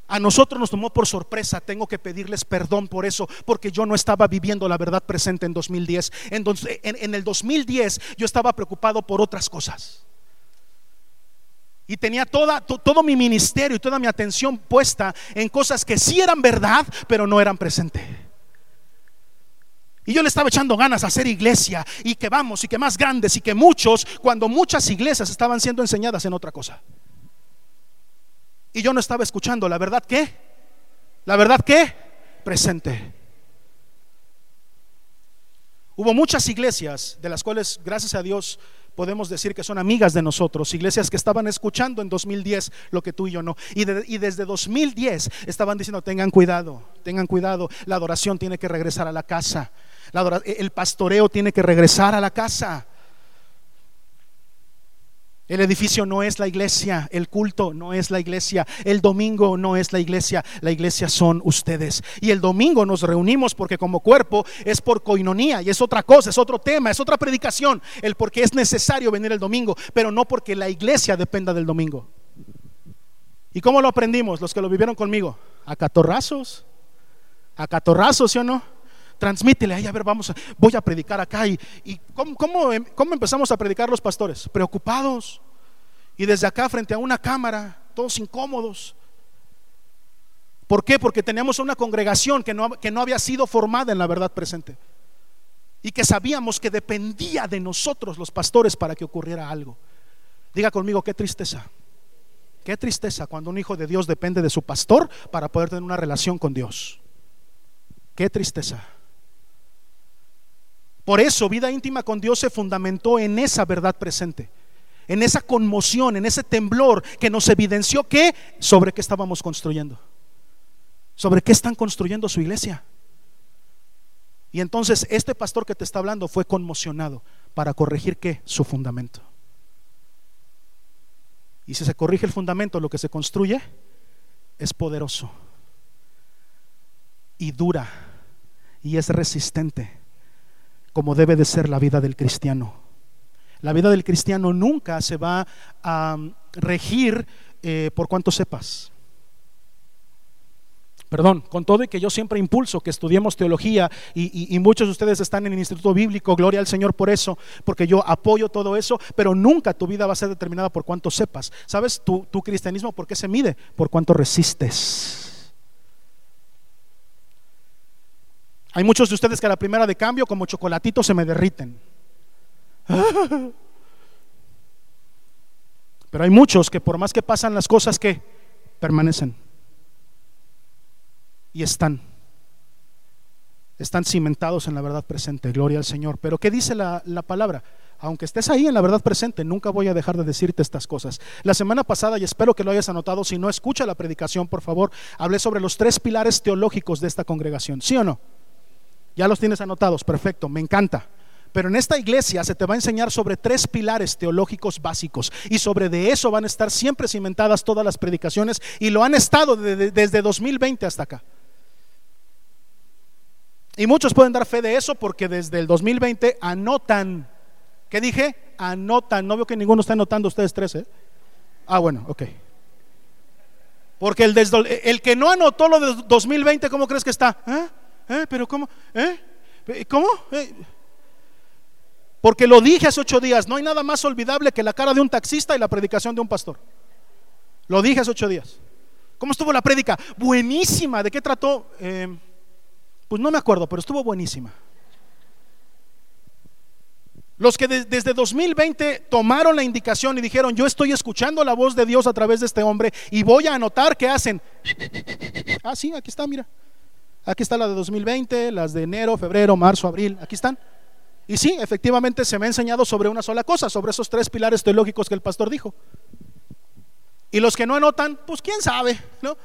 A nosotros nos tomó por sorpresa, tengo que pedirles perdón por eso, porque yo no estaba viviendo la verdad presente en 2010. En, en, el 2010 yo estaba preocupado por otras cosas. Y tenía toda, todo mi ministerio y toda mi atención puesta en cosas que sí eran verdad, pero no eran presente. Y yo le estaba echando ganas a hacer iglesia y que vamos y que más grandes y que muchos, cuando muchas iglesias estaban siendo enseñadas en otra cosa. Y yo no estaba escuchando, ¿la verdad qué? ¿La verdad qué? Presente. Hubo muchas iglesias de las cuales, gracias a Dios, podemos decir que son amigas de nosotros, iglesias que estaban escuchando en 2010 lo que tú y yo no. Y, y, desde 2010 estaban diciendo, tengan cuidado, tengan cuidado, la adoración tiene que regresar a la casa el pastoreo tiene que regresar a la casa. El edificio no es la iglesia, el culto no es la iglesia, el domingo no es la iglesia, la iglesia son ustedes. Y el domingo nos reunimos porque como cuerpo es por coinonía y es otra cosa, es otro tema, es otra predicación, el por qué es necesario venir el domingo, pero no porque la iglesia dependa del domingo. ¿Y cómo lo aprendimos los que lo vivieron conmigo? A catorrazos, a catorrazos, ¿sí o no? Transmítele, ahí a ver, vamos, voy a predicar acá. ¿Y, ¿cómo, cómo, cómo empezamos a predicar los pastores? Preocupados. Y desde acá, frente a una cámara, todos incómodos. ¿Por qué? Porque teníamos una congregación que no, que no había sido formada en la verdad presente. Y que sabíamos que dependía de nosotros los pastores para que ocurriera algo. Diga conmigo, qué tristeza. Qué tristeza cuando un hijo de Dios depende de su pastor para poder tener una relación con Dios. Qué tristeza. Por eso vida íntima con Dios se fundamentó en esa verdad presente, en esa conmoción, en ese temblor que nos evidenció que sobre qué estábamos construyendo, sobre qué están construyendo su iglesia. Y entonces este pastor que te está hablando fue conmocionado para corregir qué? Su fundamento. Y si se corrige el fundamento, lo que se construye es poderoso y dura y es resistente como debe de ser la vida del cristiano. La vida del cristiano nunca se va a um, regir eh, por cuanto sepas. Perdón, con todo y que yo siempre impulso que estudiemos teología y, muchos de ustedes están en el Instituto Bíblico, gloria al Señor por eso, porque yo apoyo todo eso, pero nunca tu vida va a ser determinada por cuánto sepas. ¿Sabes? Tu, tu cristianismo, ¿por qué se mide? Por cuánto resistes. Hay muchos de ustedes que a la primera de cambio, como chocolatitos, se me derriten. Pero hay muchos que por más que pasan las cosas que permanecen y están, están cimentados en la verdad presente, gloria al Señor. Pero ¿qué dice la, la palabra? Aunque estés ahí en la verdad presente, nunca voy a dejar de decirte estas cosas. La semana pasada, y espero que lo hayas anotado, si no escucha la predicación, por favor, hablé sobre los tres pilares teológicos de esta congregación, ¿sí o no? Ya los tienes anotados, perfecto, me encanta. Pero en esta iglesia se te va a enseñar sobre tres pilares teológicos básicos y sobre de eso van a estar siempre cimentadas todas las predicaciones y lo han estado desde 2020 hasta acá. Y muchos pueden dar fe de eso porque desde el 2020 anotan. ¿Qué dije? Anotan. No veo que ninguno está anotando ustedes tres. ¿eh? Ah, bueno, ok. Porque el, el que no anotó lo de 2020, ¿cómo crees que está? ¿Eh? ¿Eh? ¿Pero cómo? ¿Eh? ¿Cómo? ¿Eh? Porque lo dije hace ocho días, no hay nada más olvidable que la cara de un taxista y la predicación de un pastor. Lo dije hace ocho días. ¿Cómo estuvo la prédica? Buenísima. ¿De qué trató? Eh, pues no me acuerdo, pero estuvo buenísima. Los que desde 2020 tomaron la indicación y dijeron, yo estoy escuchando la voz de Dios a través de este hombre y voy a anotar qué hacen. Ah, sí, aquí está, mira. Aquí está la de 2020, las de enero, febrero, marzo, abril. Aquí están. Y sí, efectivamente se me ha enseñado sobre una sola cosa, sobre esos tres pilares teológicos que el pastor dijo. Y los que no anotan, pues quién sabe, ¿no?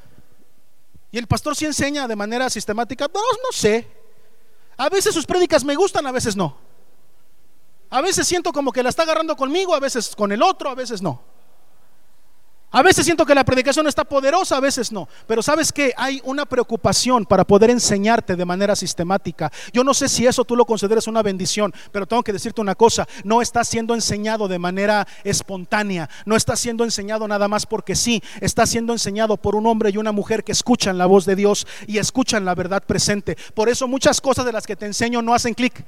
Y el pastor sí enseña de manera sistemática, no, no sé. A veces sus prédicas me gustan, a veces no. A veces siento como que la está agarrando conmigo, a veces con el otro, a veces no. A veces siento que la predicación está poderosa, a veces no. Pero sabes que hay una preocupación para poder enseñarte de manera sistemática. Yo no sé si eso tú lo consideres una bendición, pero tengo que decirte una cosa, no está siendo enseñado de manera espontánea, no está siendo enseñado nada más porque sí, está siendo enseñado por un hombre y una mujer que escuchan la voz de Dios y escuchan la verdad presente. Por eso muchas cosas de las que te enseño no hacen clic,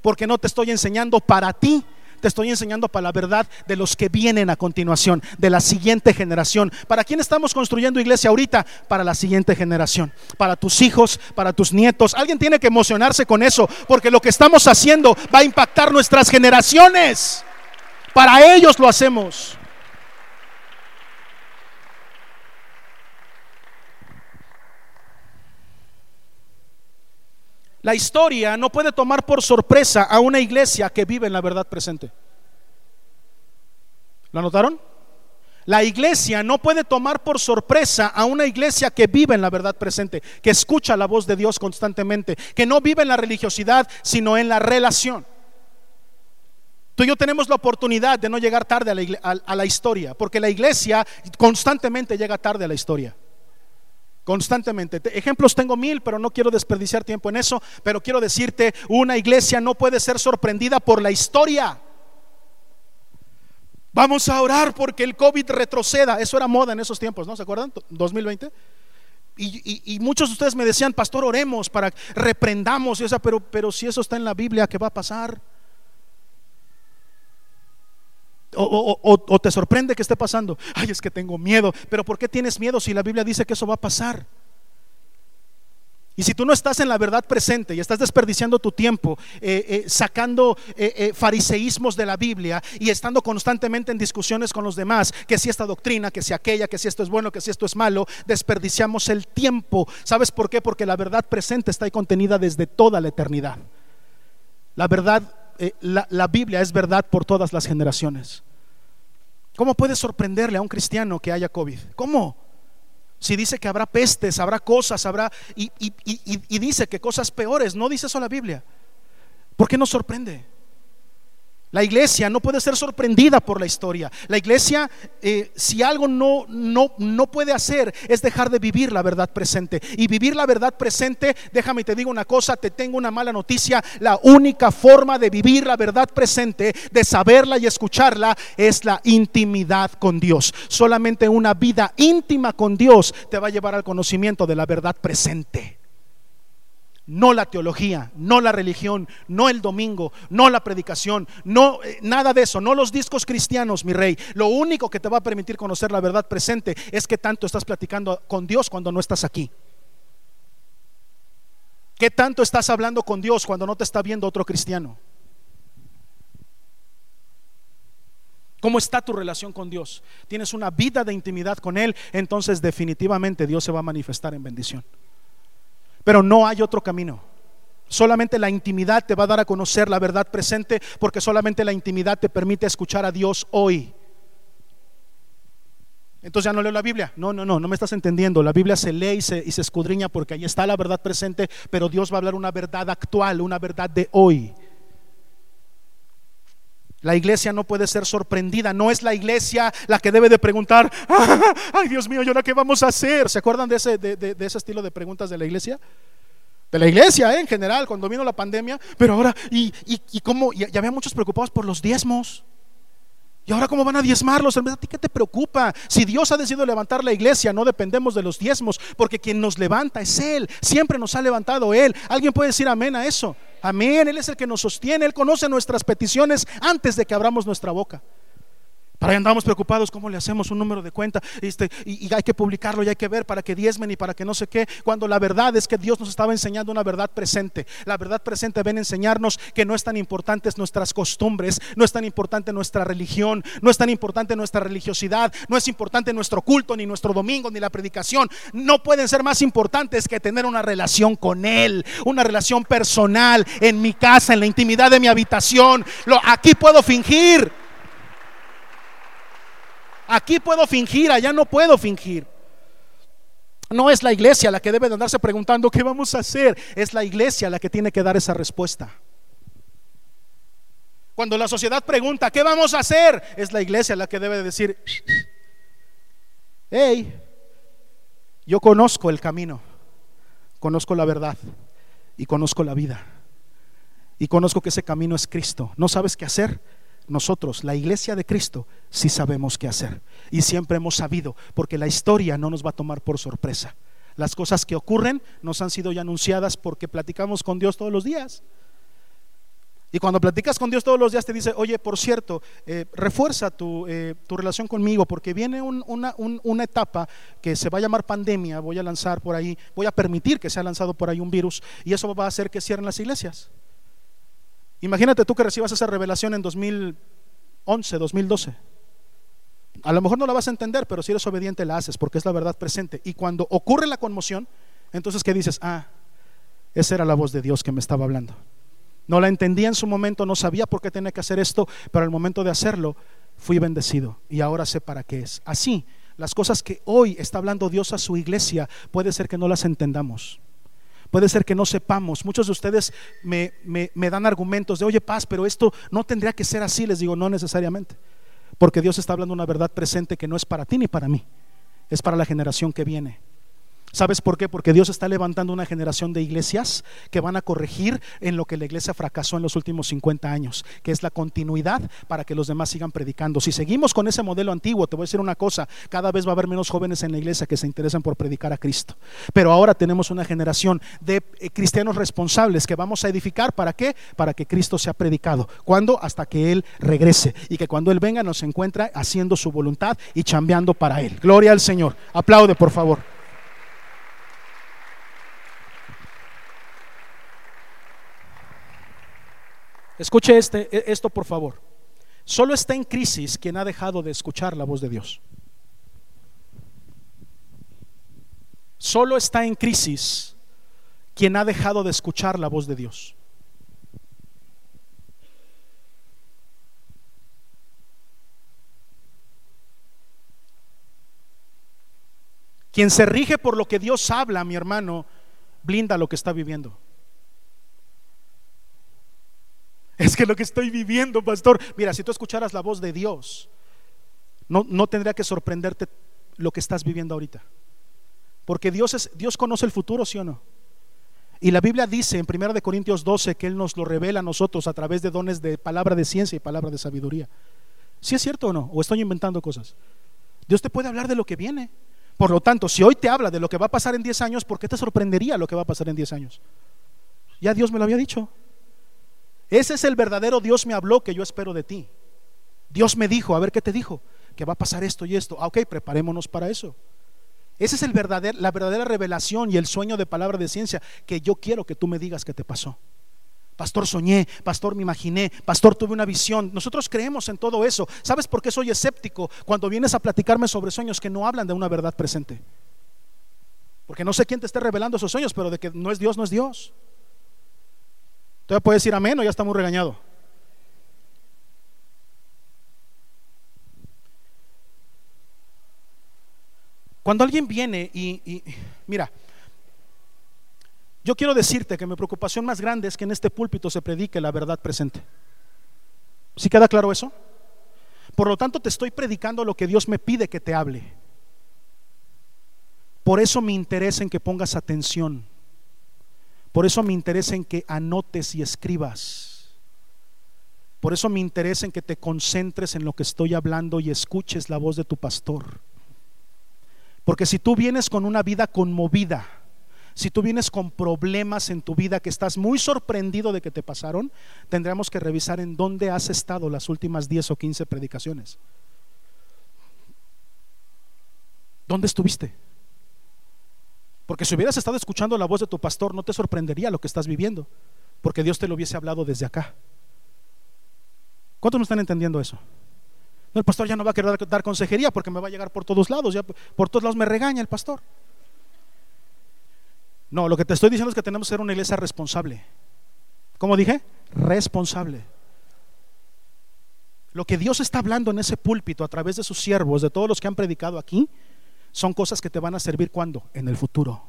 porque no te estoy enseñando para ti, te estoy enseñando para la verdad de los que vienen a continuación, de la siguiente generación. ¿Para quién estamos construyendo iglesia ahorita? Para la siguiente generación, para tus hijos, para tus nietos. Alguien tiene que emocionarse con eso, porque lo que estamos haciendo va a impactar nuestras generaciones. Para ellos lo hacemos. La historia no puede tomar por sorpresa a una iglesia que vive en la verdad presente. ¿Lo notaron? La iglesia no puede tomar por sorpresa a una iglesia que vive en la verdad presente, que escucha la voz de Dios constantemente, que no vive en la religiosidad, sino en la relación. Tú y yo tenemos la oportunidad de no llegar tarde a la, a la historia, porque la iglesia constantemente llega tarde a la historia. Constantemente. Ejemplos tengo mil, pero no quiero desperdiciar tiempo en eso. Pero quiero decirte, una iglesia no puede ser sorprendida por la historia. Vamos a orar porque el COVID retroceda. Eso era moda en esos tiempos, ¿no? ¿Se acuerdan? 2020. Y, y, muchos de ustedes me decían, pastor, oremos para reprendamos. Y pero, pero si eso está en la Biblia, ¿qué va a pasar? O, te sorprende que esté pasando. Ay, es que tengo miedo. Pero ¿por qué tienes miedo si la Biblia dice que eso va a pasar? Y si tú no estás en la verdad presente y estás desperdiciando tu tiempo eh, eh, sacando eh, fariseísmos de la Biblia y estando constantemente en discusiones con los demás, que si esta doctrina, que si aquella, que si esto es bueno, que si esto es malo, desperdiciamos el tiempo. ¿Sabes por qué? Porque la verdad presente está ahí contenida desde toda la eternidad. La verdad eh, la, Biblia es verdad por todas las generaciones. ¿Cómo puede sorprenderle a un cristiano que haya COVID? ¿Cómo? Si dice que habrá pestes, habrá cosas, habrá... Y, y, dice que cosas peores, no dice eso la Biblia. ¿Por qué nos sorprende? La iglesia no puede ser sorprendida por la historia. La iglesia, eh, si algo no, no, no puede hacer, es dejar de vivir la verdad presente. Y vivir la verdad presente, déjame te digo una cosa, te tengo una mala noticia. La única forma de vivir la verdad presente, de saberla y escucharla, es la intimidad con Dios. Solamente una vida íntima con Dios te va a llevar al conocimiento de la verdad presente no la teología, no la religión, no el domingo, no la predicación, no eh, nada de eso, no los discos cristianos, mi rey. Lo único que te va a permitir conocer la verdad presente es que tanto estás platicando con Dios cuando no estás aquí. ¿Qué tanto estás hablando con Dios cuando no te está viendo otro cristiano? ¿Cómo está tu relación con Dios? ¿Tienes una vida de intimidad con Él? Entonces definitivamente Dios se va a manifestar en bendición. Pero no hay otro camino. Solamente la intimidad te va a dar a conocer la verdad presente porque solamente la intimidad te permite escuchar a Dios hoy. Entonces ya no leo la Biblia. No, no, no, no me estás entendiendo. La Biblia se lee y se, y se escudriña porque ahí está la verdad presente, pero Dios va a hablar una verdad actual, una verdad de hoy. La iglesia no puede ser sorprendida, no es la iglesia la que debe de preguntar, ay Dios mío, ¿y ahora qué vamos a hacer? ¿Se acuerdan de ese, estilo de preguntas de la iglesia? De la iglesia ¿eh? en general, cuando vino la pandemia, pero ahora, ¿y, y, cómo? Y, había muchos preocupados por los diezmos. ¿Y ahora cómo van a diezmarlos? ¿A ti qué te preocupa? Si Dios ha decidido levantar la iglesia, no dependemos de los diezmos, porque quien nos levanta es Él. Siempre nos ha levantado Él. ¿Alguien puede decir amén a eso? Amén. Él es el que nos sostiene. Él conoce nuestras peticiones antes de que abramos nuestra boca. Para ahí andamos preocupados, ¿cómo le hacemos un número de cuenta? Este, y, hay que publicarlo y hay que ver para que diezmen y para que no sé qué. Cuando la verdad es que Dios nos estaba enseñando una verdad presente. La verdad presente ven a enseñarnos que no es tan importantes nuestras costumbres, no es tan importante nuestra religión, no es tan importante nuestra religiosidad, no es importante nuestro culto, ni nuestro domingo, ni la predicación. No pueden ser más importantes que tener una relación con Él, una relación personal en mi casa, en la intimidad de mi habitación. Lo, aquí puedo fingir. Aquí puedo fingir, allá no puedo fingir. No es la iglesia la que debe de andarse preguntando qué vamos a hacer, es la iglesia la que tiene que dar esa respuesta. Cuando la sociedad pregunta, ¿qué vamos a hacer? Es la iglesia la que debe de decir, hey, yo conozco el camino, conozco la verdad y conozco la vida. Y conozco que ese camino es Cristo. ¿No sabes qué hacer? Nosotros, la iglesia de Cristo, sí sabemos qué hacer. Y siempre hemos sabido, porque la historia no nos va a tomar por sorpresa. Las cosas que ocurren nos han sido ya anunciadas porque platicamos con Dios todos los días. Y cuando platicas con Dios todos los días te dice, oye, por cierto, eh, refuerza tu, eh, tu, relación conmigo porque viene una, una, etapa que se va a llamar pandemia, voy a lanzar por ahí, voy a permitir que sea lanzado por ahí un virus y eso va a hacer que cierren las iglesias. Imagínate tú que recibas esa revelación en 2011, 2012. A lo mejor no la vas a entender, pero si eres obediente la haces porque es la verdad presente. Y cuando ocurre la conmoción, entonces ¿qué dices? Ah, esa era la voz de Dios que me estaba hablando. No la entendía en su momento, no sabía por qué tenía que hacer esto, pero al momento de hacerlo fui bendecido y ahora sé para qué es. Así, las cosas que hoy está hablando Dios a su iglesia, puede ser que no las entendamos. Puede ser que no sepamos. Muchos de ustedes me, dan argumentos de, oye, paz, pero esto no tendría que ser así. Les digo, no necesariamente. Porque Dios está hablando una verdad presente que no es para ti ni para mí. Es para la generación que viene. ¿Sabes por qué? Porque Dios está levantando una generación de iglesias que van a corregir en lo que la iglesia fracasó en los últimos 50 años, que es la continuidad para que los demás sigan predicando. Si seguimos con ese modelo antiguo, te voy a decir una cosa, cada vez va a haber menos jóvenes en la iglesia que se interesan por predicar a Cristo. Pero ahora tenemos una generación de eh, cristianos responsables que vamos a edificar, ¿para qué? Para que Cristo sea predicado. ¿Cuándo? Hasta que Él regrese y que cuando Él venga nos encuentre haciendo su voluntad y chambeando para Él. Gloria al Señor. Aplaude, por favor. Escuche este, e, esto por favor. Solo está en crisis quien ha dejado de escuchar la voz de Dios. Solo está en crisis quien ha dejado de escuchar la voz de Dios. Quien se rige por lo que Dios habla, mi hermano, blinda lo que está viviendo. Es que lo que estoy viviendo, pastor, mira, si tú escucharas la voz de Dios, no, no tendría que sorprenderte lo que estás viviendo ahorita. Porque Dios, es, Dios conoce el futuro, ¿sí o no? Y la Biblia dice en 1 Corintios 12 que Él nos lo revela a nosotros a través de dones de palabra de ciencia y palabra de sabiduría. ¿Sí es cierto o no? ¿O estoy inventando cosas? Dios te puede hablar de lo que viene. Por lo tanto, si hoy te habla de lo que va a pasar en 10 años, ¿por qué te sorprendería lo que va a pasar en 10 años? Ya Dios me lo había dicho. Ese es el verdadero Dios me habló que yo espero de ti. Dios me dijo, a ver qué te dijo, que va a pasar esto y esto. Ah, ok, preparémonos para eso. Esa es el verdadero, la verdadera revelación y el sueño de palabra de ciencia que yo quiero que tú me digas que te pasó. Pastor, soñé, pastor, me imaginé, pastor, tuve una visión. Nosotros creemos en todo eso. ¿Sabes por qué soy escéptico cuando vienes a platicarme sobre sueños que no hablan de una verdad presente? Porque no sé quién te esté revelando esos sueños, pero de que no es Dios, no es Dios. ¿Todavía puede decir amén o ya está muy regañado? Cuando alguien viene y, mira, yo quiero decirte que mi preocupación más grande es que en este púlpito se predique la verdad presente. ¿Sí queda claro eso? Por lo tanto, te estoy predicando lo que Dios me pide que te hable. Por eso me interesa en que pongas atención. Por eso me interesa en que anotes y escribas. Por eso me interesa en que te concentres en lo que estoy hablando y escuches la voz de tu pastor. Porque si tú vienes con una vida conmovida, si tú vienes con problemas en tu vida que estás muy sorprendido de que te pasaron, tendremos que revisar en dónde has estado las últimas 10 o 15 predicaciones. ¿Dónde estuviste? Porque si hubieras estado escuchando la voz de tu pastor, no te sorprendería lo que estás viviendo, porque Dios te lo hubiese hablado desde acá. ¿Cuántos me están entendiendo eso? No, el pastor ya no va a querer dar consejería porque me va a llegar por todos lados, ya por todos lados me regaña el pastor. No, lo que te estoy diciendo es que tenemos que ser una iglesia responsable. ¿Cómo dije? Responsable. Lo que Dios está hablando en ese púlpito a través de sus siervos, de todos los que han predicado aquí, son cosas que te van a servir cuando? En el futuro.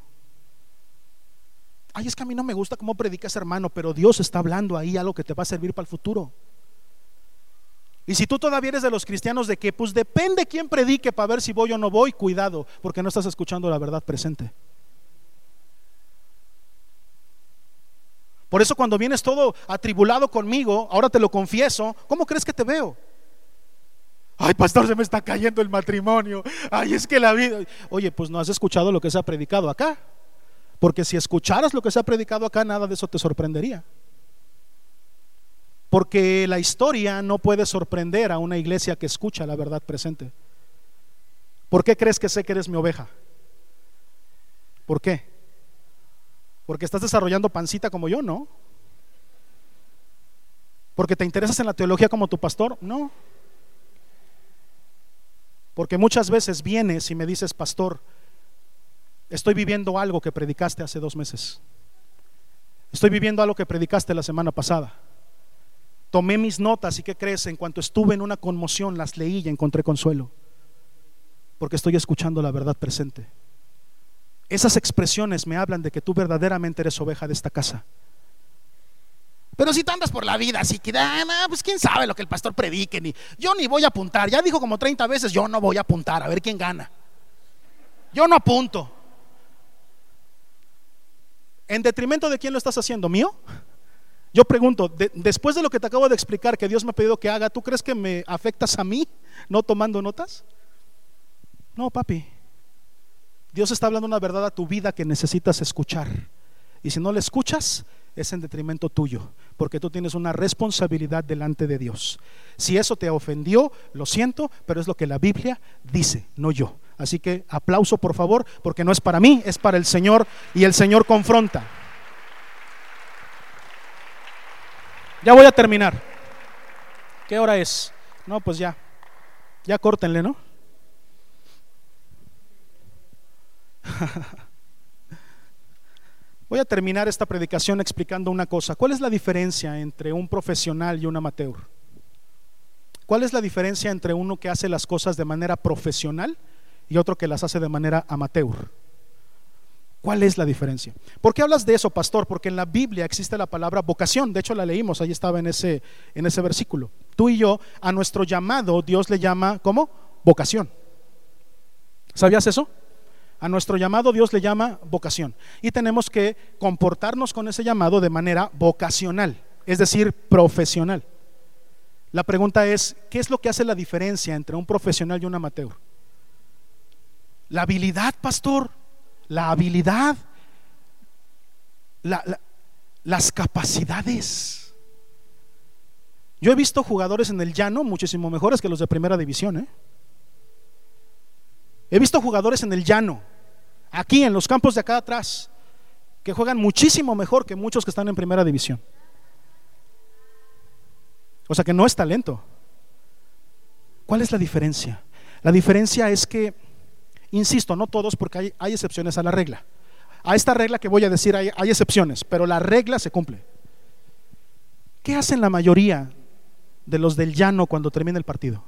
Ay, es que a mí no me gusta cómo predicas, hermano, pero Dios está hablando ahí algo que te va a servir para el futuro. Y si tú todavía eres de los cristianos de que, pues depende quién predique para ver si voy o no voy, cuidado, porque no estás escuchando la verdad presente. Por eso cuando vienes todo atribulado conmigo, ahora te lo confieso, ¿cómo crees que te veo? Ay, pastor, se me está cayendo el matrimonio. Ay, es que la vida... Oye, pues no has escuchado lo que se ha predicado acá. Porque si escucharas lo que se ha predicado acá, nada de eso te sorprendería. Porque la historia no puede sorprender a una iglesia que escucha la verdad presente. ¿Por qué crees que sé que eres mi oveja? ¿Por qué? Porque estás desarrollando pancita como yo, ¿no? Porque te interesas en la teología como tu pastor, no. Porque muchas veces vienes y me dices, pastor, estoy viviendo algo que predicaste hace dos meses. Estoy viviendo algo que predicaste la semana pasada. Tomé mis notas y ¿qué crees? En cuanto estuve en una conmoción, las leí y encontré consuelo. Porque estoy escuchando la verdad presente. Esas expresiones me hablan de que tú verdaderamente eres oveja de esta casa. Pero si tú andas por la vida así que, ah, pues quién sabe lo que el pastor predique, ni, yo ni voy a apuntar. Ya dijo como 30 veces, yo no voy a apuntar, a ver quién gana. Yo no apunto. ¿En detrimento de quién lo estás haciendo? ¿Mío? Yo pregunto, después de lo que te acabo de explicar que Dios me ha pedido que haga, ¿tú crees que me afectas a mí no tomando notas? No, papi. Dios está hablando una verdad a tu vida que necesitas escuchar. Y si no la escuchas, es en detrimento tuyo, porque tú tienes una responsabilidad delante de Dios. Si eso te ofendió, lo siento, pero es lo que la Biblia dice, no yo. Así que aplauso por favor, porque no es para mí, es para el Señor y el Señor confronta. Ya voy a terminar. ¿Qué hora es? No, pues ya. Ya córtenle, ¿no? Voy a terminar esta predicación explicando una cosa. ¿Cuál es la diferencia entre un profesional y un amateur? ¿Cuál es la diferencia entre uno que hace las cosas de manera profesional y otro que las hace de manera amateur? ¿Cuál es la diferencia? ¿Por qué hablas de eso, pastor? Porque en la Biblia existe la palabra vocación. De hecho, la leímos, ahí estaba en ese, en ese versículo. Tú y yo, a nuestro llamado, Dios le llama, ¿cómo? Vocación. ¿Sabías eso? A nuestro llamado Dios le llama vocación. Y tenemos que comportarnos con ese llamado de manera vocacional, es decir, profesional. La pregunta es, ¿qué es lo que hace la diferencia entre un profesional y un amateur? La habilidad, pastor, la habilidad, las capacidades. Yo he visto jugadores en el llano muchísimo mejores que los de primera división. ¿eh? He visto jugadores en el llano aquí en los campos de acá atrás, que juegan muchísimo mejor que muchos que están en primera división. O sea que no es talento. ¿Cuál es la diferencia? La diferencia es que, insisto, no todos, porque hay, excepciones a la regla. A esta regla que voy a decir hay, excepciones, pero la regla se cumple. ¿Qué hacen la mayoría de los del llano cuando termina el partido?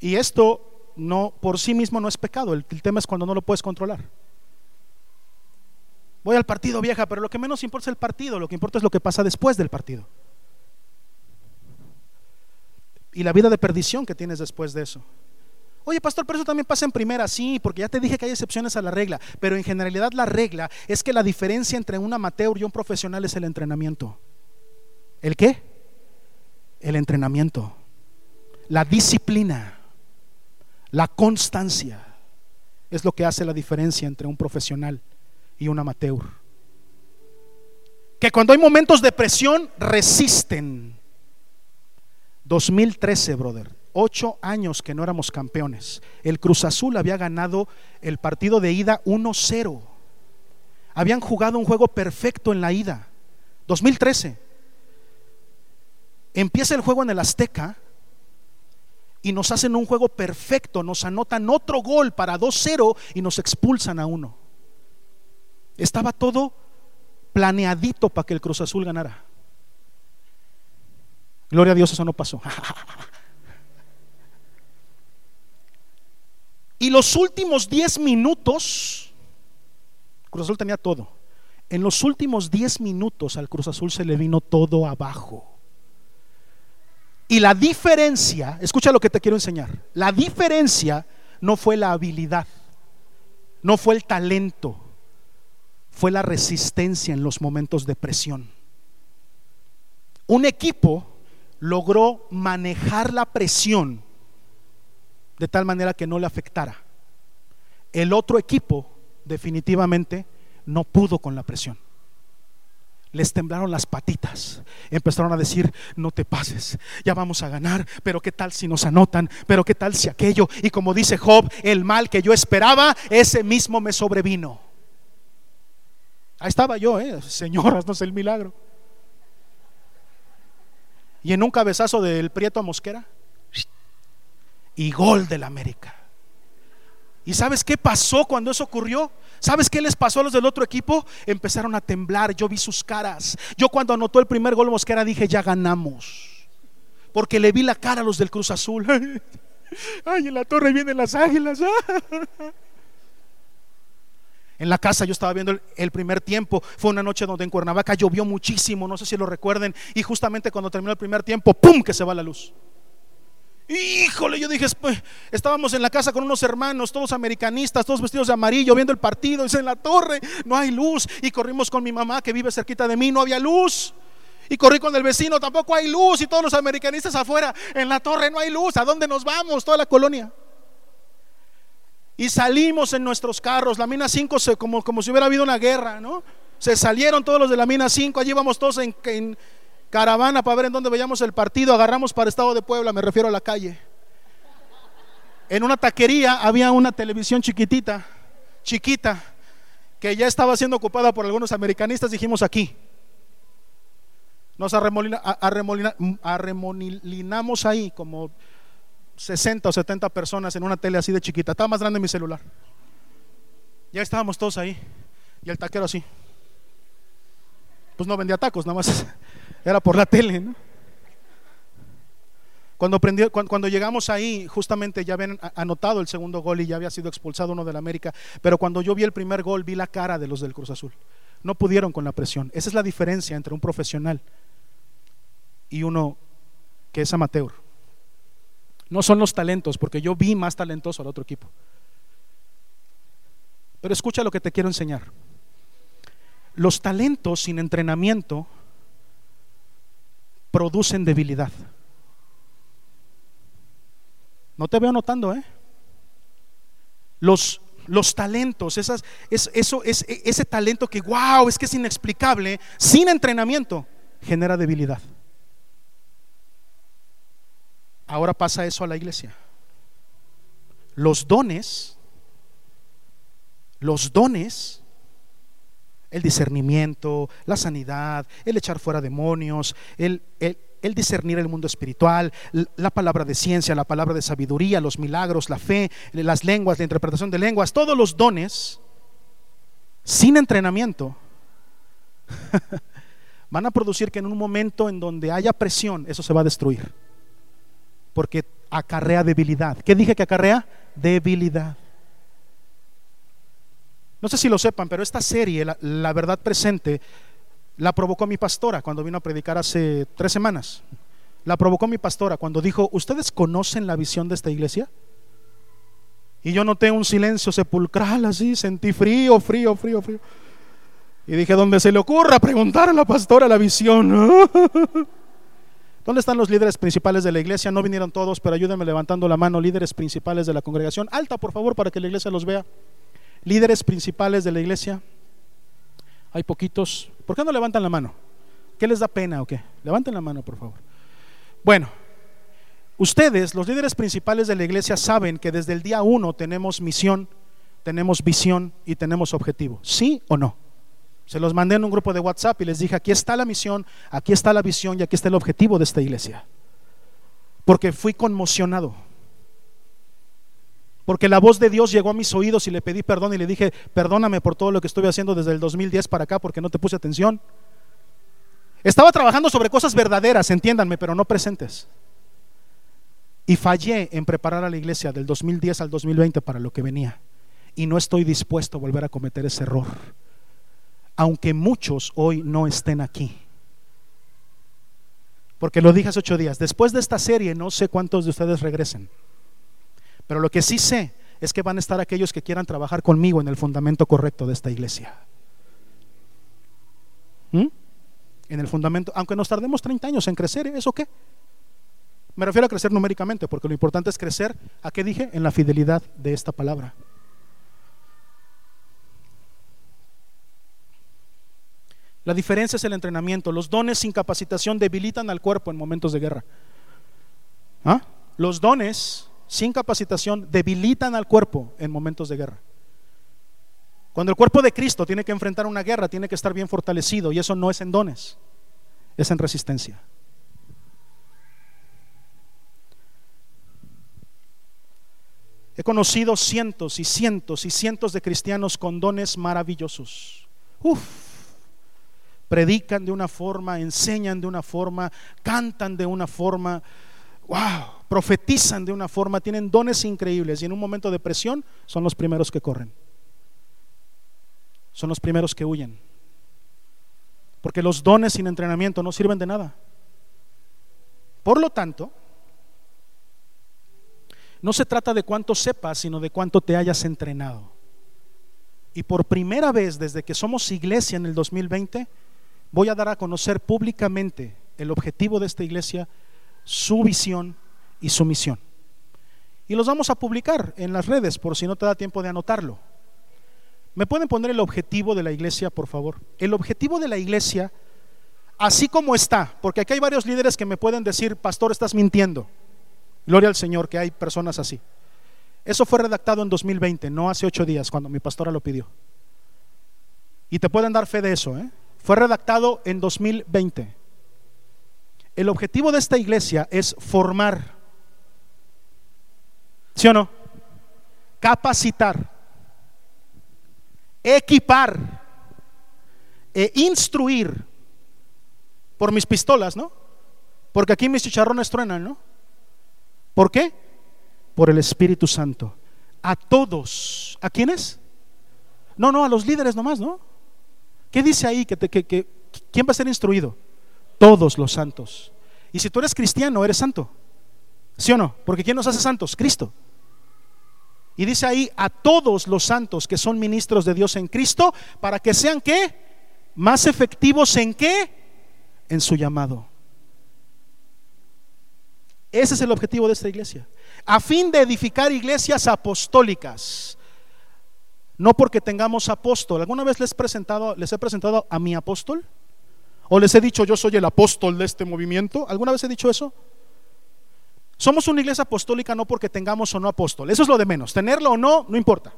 Y esto no por sí mismo no es pecado, el, tema es cuando no lo puedes controlar. Voy al partido vieja, pero lo que menos importa es el partido, lo que importa es lo que pasa después del partido. Y la vida de perdición que tienes después de eso. Oye, pastor, pero eso también pasa en primera, sí, porque ya te dije que hay excepciones a la regla, pero en generalidad la regla es que la diferencia entre un amateur y un profesional es el entrenamiento. ¿El qué? El entrenamiento, la disciplina, la constancia es lo que hace la diferencia entre un profesional y un amateur. Que cuando hay momentos de presión resisten. 2013, brother ocho años que no éramos campeones. El Cruz Azul había ganado el partido de ida 1-0. Habían jugado un juego perfecto en la ida. 2013. Empieza el juego en el Azteca y nos hacen un juego perfecto, nos anotan otro gol para 2-0 y nos expulsan a uno. Estaba todo planeadito para que el Cruz Azul ganara. Gloria a Dios, eso no pasó. Y los últimos 10 minutos, Cruz Azul tenía todo. En los últimos 10 minutos al Cruz Azul se le vino todo abajo. Y la diferencia, escucha lo que te quiero enseñar, la diferencia no fue la habilidad, no fue el talento, fue la resistencia en los momentos de presión. Un equipo logró manejar la presión de tal manera que no le afectara. El otro equipo definitivamente no pudo con la presión. Les temblaron las patitas. Empezaron a decir, no te pases, ya vamos a ganar, pero qué tal si nos anotan, pero qué tal si aquello. Y como dice Job, el mal que yo esperaba, ese mismo me sobrevino. Ahí estaba yo, ¿eh? señoras, no sé el milagro. Y en un cabezazo del Prieto a Mosquera, y gol del América. ¿Y sabes qué pasó cuando eso ocurrió? ¿Sabes qué les pasó a los del otro equipo? Empezaron a temblar, yo vi sus caras. Yo cuando anotó el primer gol Mosquera dije, ya ganamos. Porque le vi la cara a los del Cruz Azul. Ay, en la torre vienen las águilas. En la casa yo estaba viendo el, primer tiempo. Fue una noche donde en Cuernavaca llovió muchísimo, no sé si lo recuerden. Y justamente cuando terminó el primer tiempo, ¡pum! que se va la luz. Híjole, yo dije, estábamos en la casa con unos hermanos, todos americanistas, todos vestidos de amarillo, viendo el partido, dice en la torre, no hay luz. Y corrimos con mi mamá que vive cerquita de mí, no había luz. Y corrí con el vecino, tampoco hay luz. Y todos los americanistas afuera, en la torre no hay luz. ¿A dónde nos vamos? Toda la colonia. Y salimos en nuestros carros, la mina 5 se, como, como si hubiera habido una guerra, ¿no? Se salieron todos los de la mina 5, allí íbamos todos en, en caravana para ver en dónde veíamos el partido, agarramos para Estado de Puebla, me refiero a la calle. En una taquería había una televisión chiquitita, chiquita, que ya estaba siendo ocupada por algunos americanistas, dijimos aquí. Nos arremolinamos ahí como 60 o 70 personas en una tele así de chiquita. Estaba más grande mi celular. Ya estábamos todos ahí. Y el taquero así. Pues no vendía tacos, nada más era por la tele, ¿no? Cuando, cuando, llegamos ahí, justamente ya habían anotado el segundo gol y ya había sido expulsado uno del América. Pero cuando yo vi el primer gol, vi la cara de los del Cruz Azul. No pudieron con la presión. Esa es la diferencia entre un profesional y uno que es amateur. No son los talentos, porque yo vi más talentoso al otro equipo. Pero escucha lo que te quiero enseñar. Los talentos sin entrenamiento producen debilidad. No te veo notando, ¿eh? Los, los talentos, esas, es, eso, es, ese talento que, wow, es que es inexplicable, sin entrenamiento, genera debilidad. Ahora pasa eso a la iglesia. Los dones, los dones el discernimiento, la sanidad, el echar fuera demonios, el, el, discernir el mundo espiritual, la palabra de ciencia, la palabra de sabiduría, los milagros, la fe, las lenguas, la interpretación de lenguas, todos los dones, sin entrenamiento, van a producir que en un momento en donde haya presión, eso se va a destruir. Porque acarrea debilidad. ¿Qué dije que acarrea? Debilidad. No sé si lo sepan, pero esta serie, la, verdad presente, la provocó mi pastora cuando vino a predicar hace tres semanas. La provocó mi pastora cuando dijo, ¿ustedes conocen la visión de esta iglesia? Y yo noté un silencio sepulcral así, sentí frío, frío, frío, frío. Y dije, donde se le ocurra preguntar a la pastora la visión. ¿Dónde están los líderes principales de la iglesia? No vinieron todos, pero ayúdenme levantando la mano, líderes principales de la congregación. Alta, por favor, para que la iglesia los vea. Líderes principales de la iglesia. Hay poquitos. ¿Por qué no levantan la mano? ¿Qué les da pena o qué? Levanten la mano, por favor. Bueno, ustedes, los líderes principales de la iglesia, saben que desde el día uno tenemos misión, tenemos visión y tenemos objetivo. ¿Sí o no? Se los mandé en un grupo de WhatsApp y les dije, aquí está la misión, aquí está la visión y aquí está el objetivo de esta iglesia. Porque fui conmocionado. Porque la voz de Dios llegó a mis oídos y le pedí perdón y le dije, perdóname por todo lo que estuve haciendo desde el 2010 para acá porque no te puse atención. Estaba trabajando sobre cosas verdaderas, entiéndanme, pero no presentes. Y fallé en preparar a la iglesia del 2010 al 2020 para lo que venía. Y no estoy dispuesto a volver a cometer ese error aunque muchos hoy no estén aquí. Porque lo dije hace ocho días, después de esta serie no sé cuántos de ustedes regresen, pero lo que sí sé es que van a estar aquellos que quieran trabajar conmigo en el fundamento correcto de esta iglesia. ¿Mm? En el fundamento, aunque nos tardemos 30 años en crecer, ¿eso qué? Me refiero a crecer numéricamente, porque lo importante es crecer, ¿a qué dije? En la fidelidad de esta palabra. La diferencia es el entrenamiento. Los dones sin capacitación debilitan al cuerpo en momentos de guerra. ¿Ah? Los dones sin capacitación debilitan al cuerpo en momentos de guerra. Cuando el cuerpo de Cristo tiene que enfrentar una guerra, tiene que estar bien fortalecido y eso no es en dones, es en resistencia. He conocido cientos y cientos y cientos de cristianos con dones maravillosos. Uf, predican de una forma, enseñan de una forma, cantan de una forma, wow, profetizan de una forma, tienen dones increíbles y en un momento de presión son los primeros que corren. Son los primeros que huyen. Porque los dones sin entrenamiento no sirven de nada. Por lo tanto, no se trata de cuánto sepas, sino de cuánto te hayas entrenado. Y por primera vez desde que somos iglesia en el 2020, voy a dar a conocer públicamente el objetivo de esta iglesia, su visión y su misión. Y los vamos a publicar en las redes por si no te da tiempo de anotarlo. ¿Me pueden poner el objetivo de la iglesia, por favor? El objetivo de la iglesia, así como está, porque aquí hay varios líderes que me pueden decir, pastor, estás mintiendo. Gloria al Señor, que hay personas así. Eso fue redactado en 2020, no hace ocho días, cuando mi pastora lo pidió. Y te pueden dar fe de eso, ¿eh? Fue redactado en 2020. El objetivo de esta iglesia es formar, ¿sí o no? Capacitar, equipar e instruir por mis pistolas, ¿no? Porque aquí mis chicharrones truenan, ¿no? ¿Por qué? Por el Espíritu Santo. A todos. ¿A quiénes? No, no, a los líderes nomás, ¿no? ¿Qué dice ahí? Que, que, ¿Quién va a ser instruido? Todos los santos. Y si tú eres cristiano, eres santo. ¿Sí o no? Porque ¿quién nos hace santos? Cristo. Y dice ahí a todos los santos que son ministros de Dios en Cristo, para que sean qué? Más efectivos en qué? En su llamado. Ese es el objetivo de esta iglesia. A fin de edificar iglesias apostólicas no porque tengamos apóstol. ¿Alguna vez les, presentado, les he presentado a mi apóstol? ¿O les he dicho yo soy el apóstol de este movimiento? ¿Alguna vez he dicho eso? Somos una iglesia apostólica no porque tengamos o no apóstol. Eso es lo de menos. Tenerlo o no, no importa.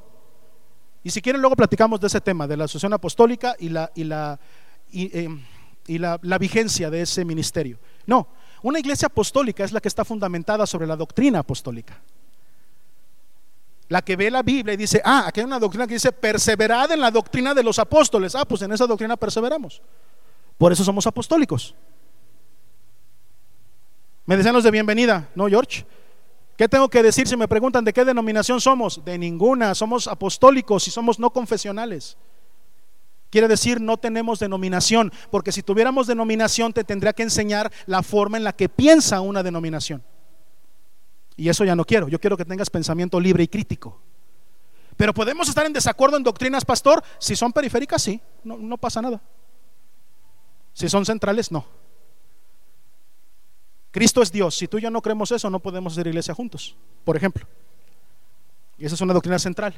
Y si quieren, luego platicamos de ese tema, de la asociación apostólica y la, y la, y, em, la, la vigencia de ese ministerio. No, una iglesia apostólica es la que está fundamentada sobre la doctrina apostólica. La que ve la Biblia y dice, ah, aquí hay una doctrina que dice, perseverad en la doctrina de los apóstoles. Ah, pues en esa doctrina perseveramos. Por eso somos apostólicos. Me decían los de bienvenida, ¿no, George? ¿Qué tengo que decir si me preguntan de qué denominación somos? De ninguna, somos apostólicos y somos no confesionales. Quiere decir, no tenemos denominación, porque si tuviéramos denominación te tendría que enseñar la forma en la que piensa una denominación. Y eso ya no quiero. Yo quiero que tengas pensamiento libre y crítico. Pero podemos estar en desacuerdo en doctrinas, pastor. Si son periféricas, sí, no, no pasa nada. Si son centrales, no. Cristo es Dios. Si tú y yo no creemos eso, no podemos hacer iglesia juntos, por ejemplo. Y esa es una doctrina central.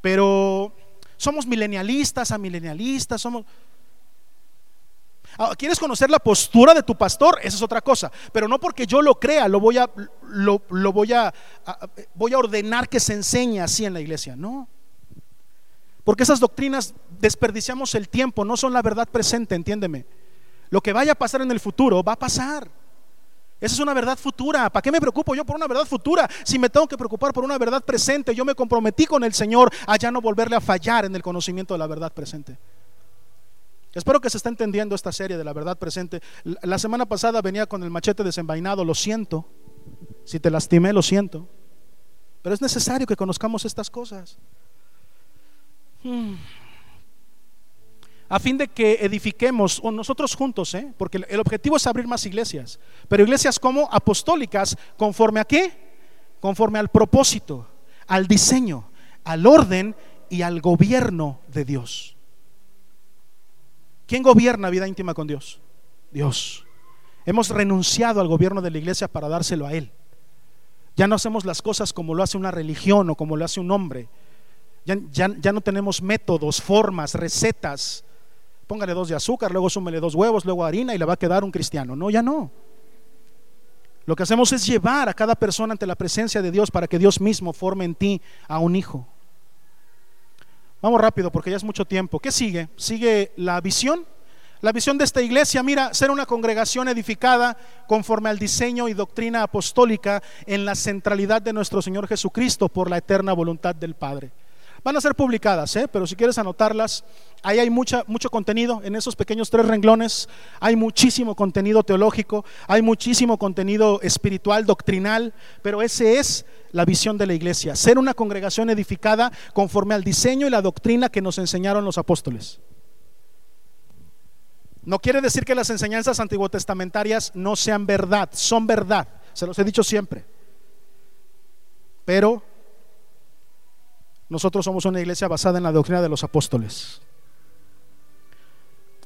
Pero somos milenialistas, amilenialistas, somos... Ah, ¿Quieres conocer la postura de tu pastor? Esa es otra cosa. Pero no porque yo lo crea, lo voy a, lo, voy a, voy a ordenar que se enseñe así en la iglesia. No. Porque esas doctrinas desperdiciamos el tiempo, no son la verdad presente, entiéndeme. Lo que vaya a pasar en el futuro va a pasar. Esa es una verdad futura. ¿Para qué me preocupo yo por una verdad futura? Si me tengo que preocupar por una verdad presente, yo me comprometí con el Señor a ya no volverle a fallar en el conocimiento de la verdad presente. Espero que se esté entendiendo esta serie de la verdad presente. La semana pasada venía con el machete desenvainado, lo siento. Si te lastimé, lo siento. Pero es necesario que conozcamos estas cosas. Hmm a fin de que edifiquemos nosotros juntos, ¿eh? porque el objetivo es abrir más iglesias, pero iglesias como apostólicas, conforme a qué? Conforme al propósito, al diseño, al orden y al gobierno de Dios. ¿Quién gobierna vida íntima con Dios? Dios. Hemos renunciado al gobierno de la iglesia para dárselo a Él. Ya no hacemos las cosas como lo hace una religión o como lo hace un hombre. Ya, ya no tenemos métodos, formas, recetas póngale dos de azúcar, luego súmele dos huevos, luego harina y le va a quedar un cristiano. No, ya no. Lo que hacemos es llevar a cada persona ante la presencia de Dios para que Dios mismo forme en ti a un hijo. Vamos rápido porque ya es mucho tiempo. ¿Qué sigue? Sigue la visión. La visión de esta iglesia, mira, ser una congregación edificada conforme al diseño y doctrina apostólica en la centralidad de nuestro Señor Jesucristo por la eterna voluntad del Padre. Van a ser publicadas, ¿eh? pero si quieres anotarlas, ahí hay mucha, mucho contenido en esos pequeños tres renglones. Hay muchísimo contenido teológico, hay muchísimo contenido espiritual, doctrinal, pero ese es la visión de la iglesia, ser una congregación edificada conforme al diseño y la doctrina que nos enseñaron los apóstoles. No quiere decir que las enseñanzas antiguotestamentarias no sean verdad, son verdad, se los he dicho siempre. Pero nosotros somos una iglesia basada en la doctrina de los apóstoles.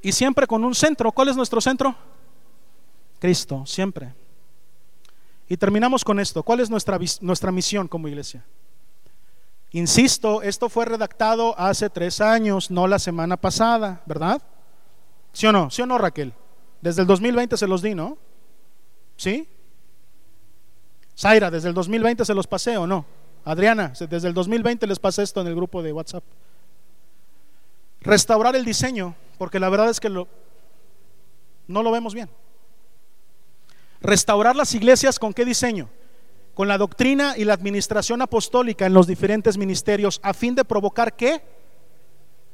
Y siempre con un centro. ¿Cuál es nuestro centro? Cristo, siempre. Y terminamos con esto. ¿Cuál es nuestra, nuestra misión como iglesia? Insisto, esto fue redactado hace tres años, no la semana pasada, ¿verdad? ¿Sí o no? ¿Sí o no, Raquel? Desde el 2020 se los di, ¿no? ¿Sí? Zaira, desde el 2020 se los pasé o no? Adriana, desde el 2020 les pasa esto en el grupo de WhatsApp. Restaurar el diseño, porque la verdad es que no lo vemos bien. Restaurar las iglesias con qué diseño? Con la doctrina y la administración apostólica en los diferentes ministerios, a fin de provocar qué?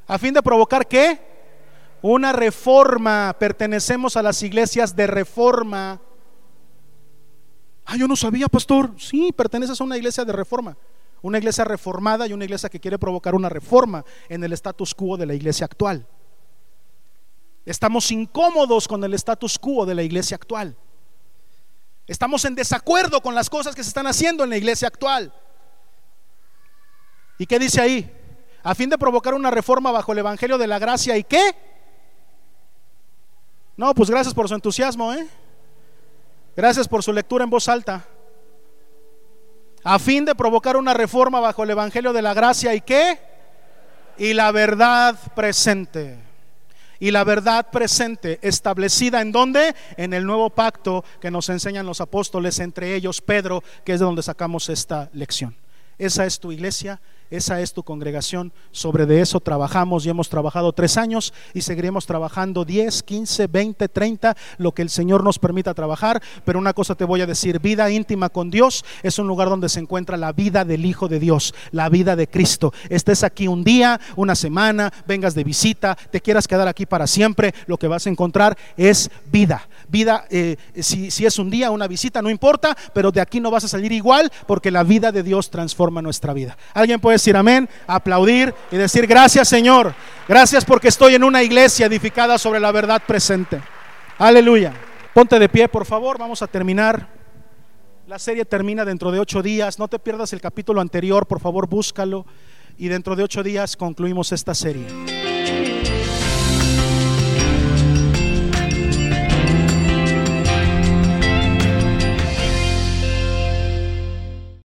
A fin de provocar qué? Una reforma. Pertenecemos a las iglesias de reforma Ah, yo no sabía, pastor. Sí, perteneces a una iglesia de reforma. Una iglesia reformada y una iglesia que quiere provocar una reforma en el status quo de la iglesia actual. Estamos incómodos con el status quo de la iglesia actual. Estamos en desacuerdo con las cosas que se están haciendo en la iglesia actual. ¿Y qué dice ahí? A fin de provocar una reforma bajo el Evangelio de la Gracia y qué? No, pues gracias por su entusiasmo, ¿eh? Gracias por su lectura en voz alta. A fin de provocar una reforma bajo el Evangelio de la Gracia y qué? Y la verdad presente. Y la verdad presente establecida en dónde? En el nuevo pacto que nos enseñan los apóstoles, entre ellos Pedro, que es de donde sacamos esta lección. Esa es tu iglesia, esa es tu congregación. Sobre de eso trabajamos y hemos trabajado tres años y seguiremos trabajando 10, 15, 20, 30, lo que el Señor nos permita trabajar. Pero una cosa te voy a decir, vida íntima con Dios es un lugar donde se encuentra la vida del Hijo de Dios, la vida de Cristo. Estés aquí un día, una semana, vengas de visita, te quieras quedar aquí para siempre, lo que vas a encontrar es vida. Vida, eh, si, si es un día, una visita, no importa, pero de aquí no vas a salir igual porque la vida de Dios transforma nuestra vida. ¿Alguien puede decir amén, aplaudir y decir gracias Señor, gracias porque estoy en una iglesia edificada sobre la verdad presente. Aleluya. Ponte de pie, por favor, vamos a terminar. La serie termina dentro de ocho días. No te pierdas el capítulo anterior, por favor, búscalo. Y dentro de ocho días concluimos esta serie.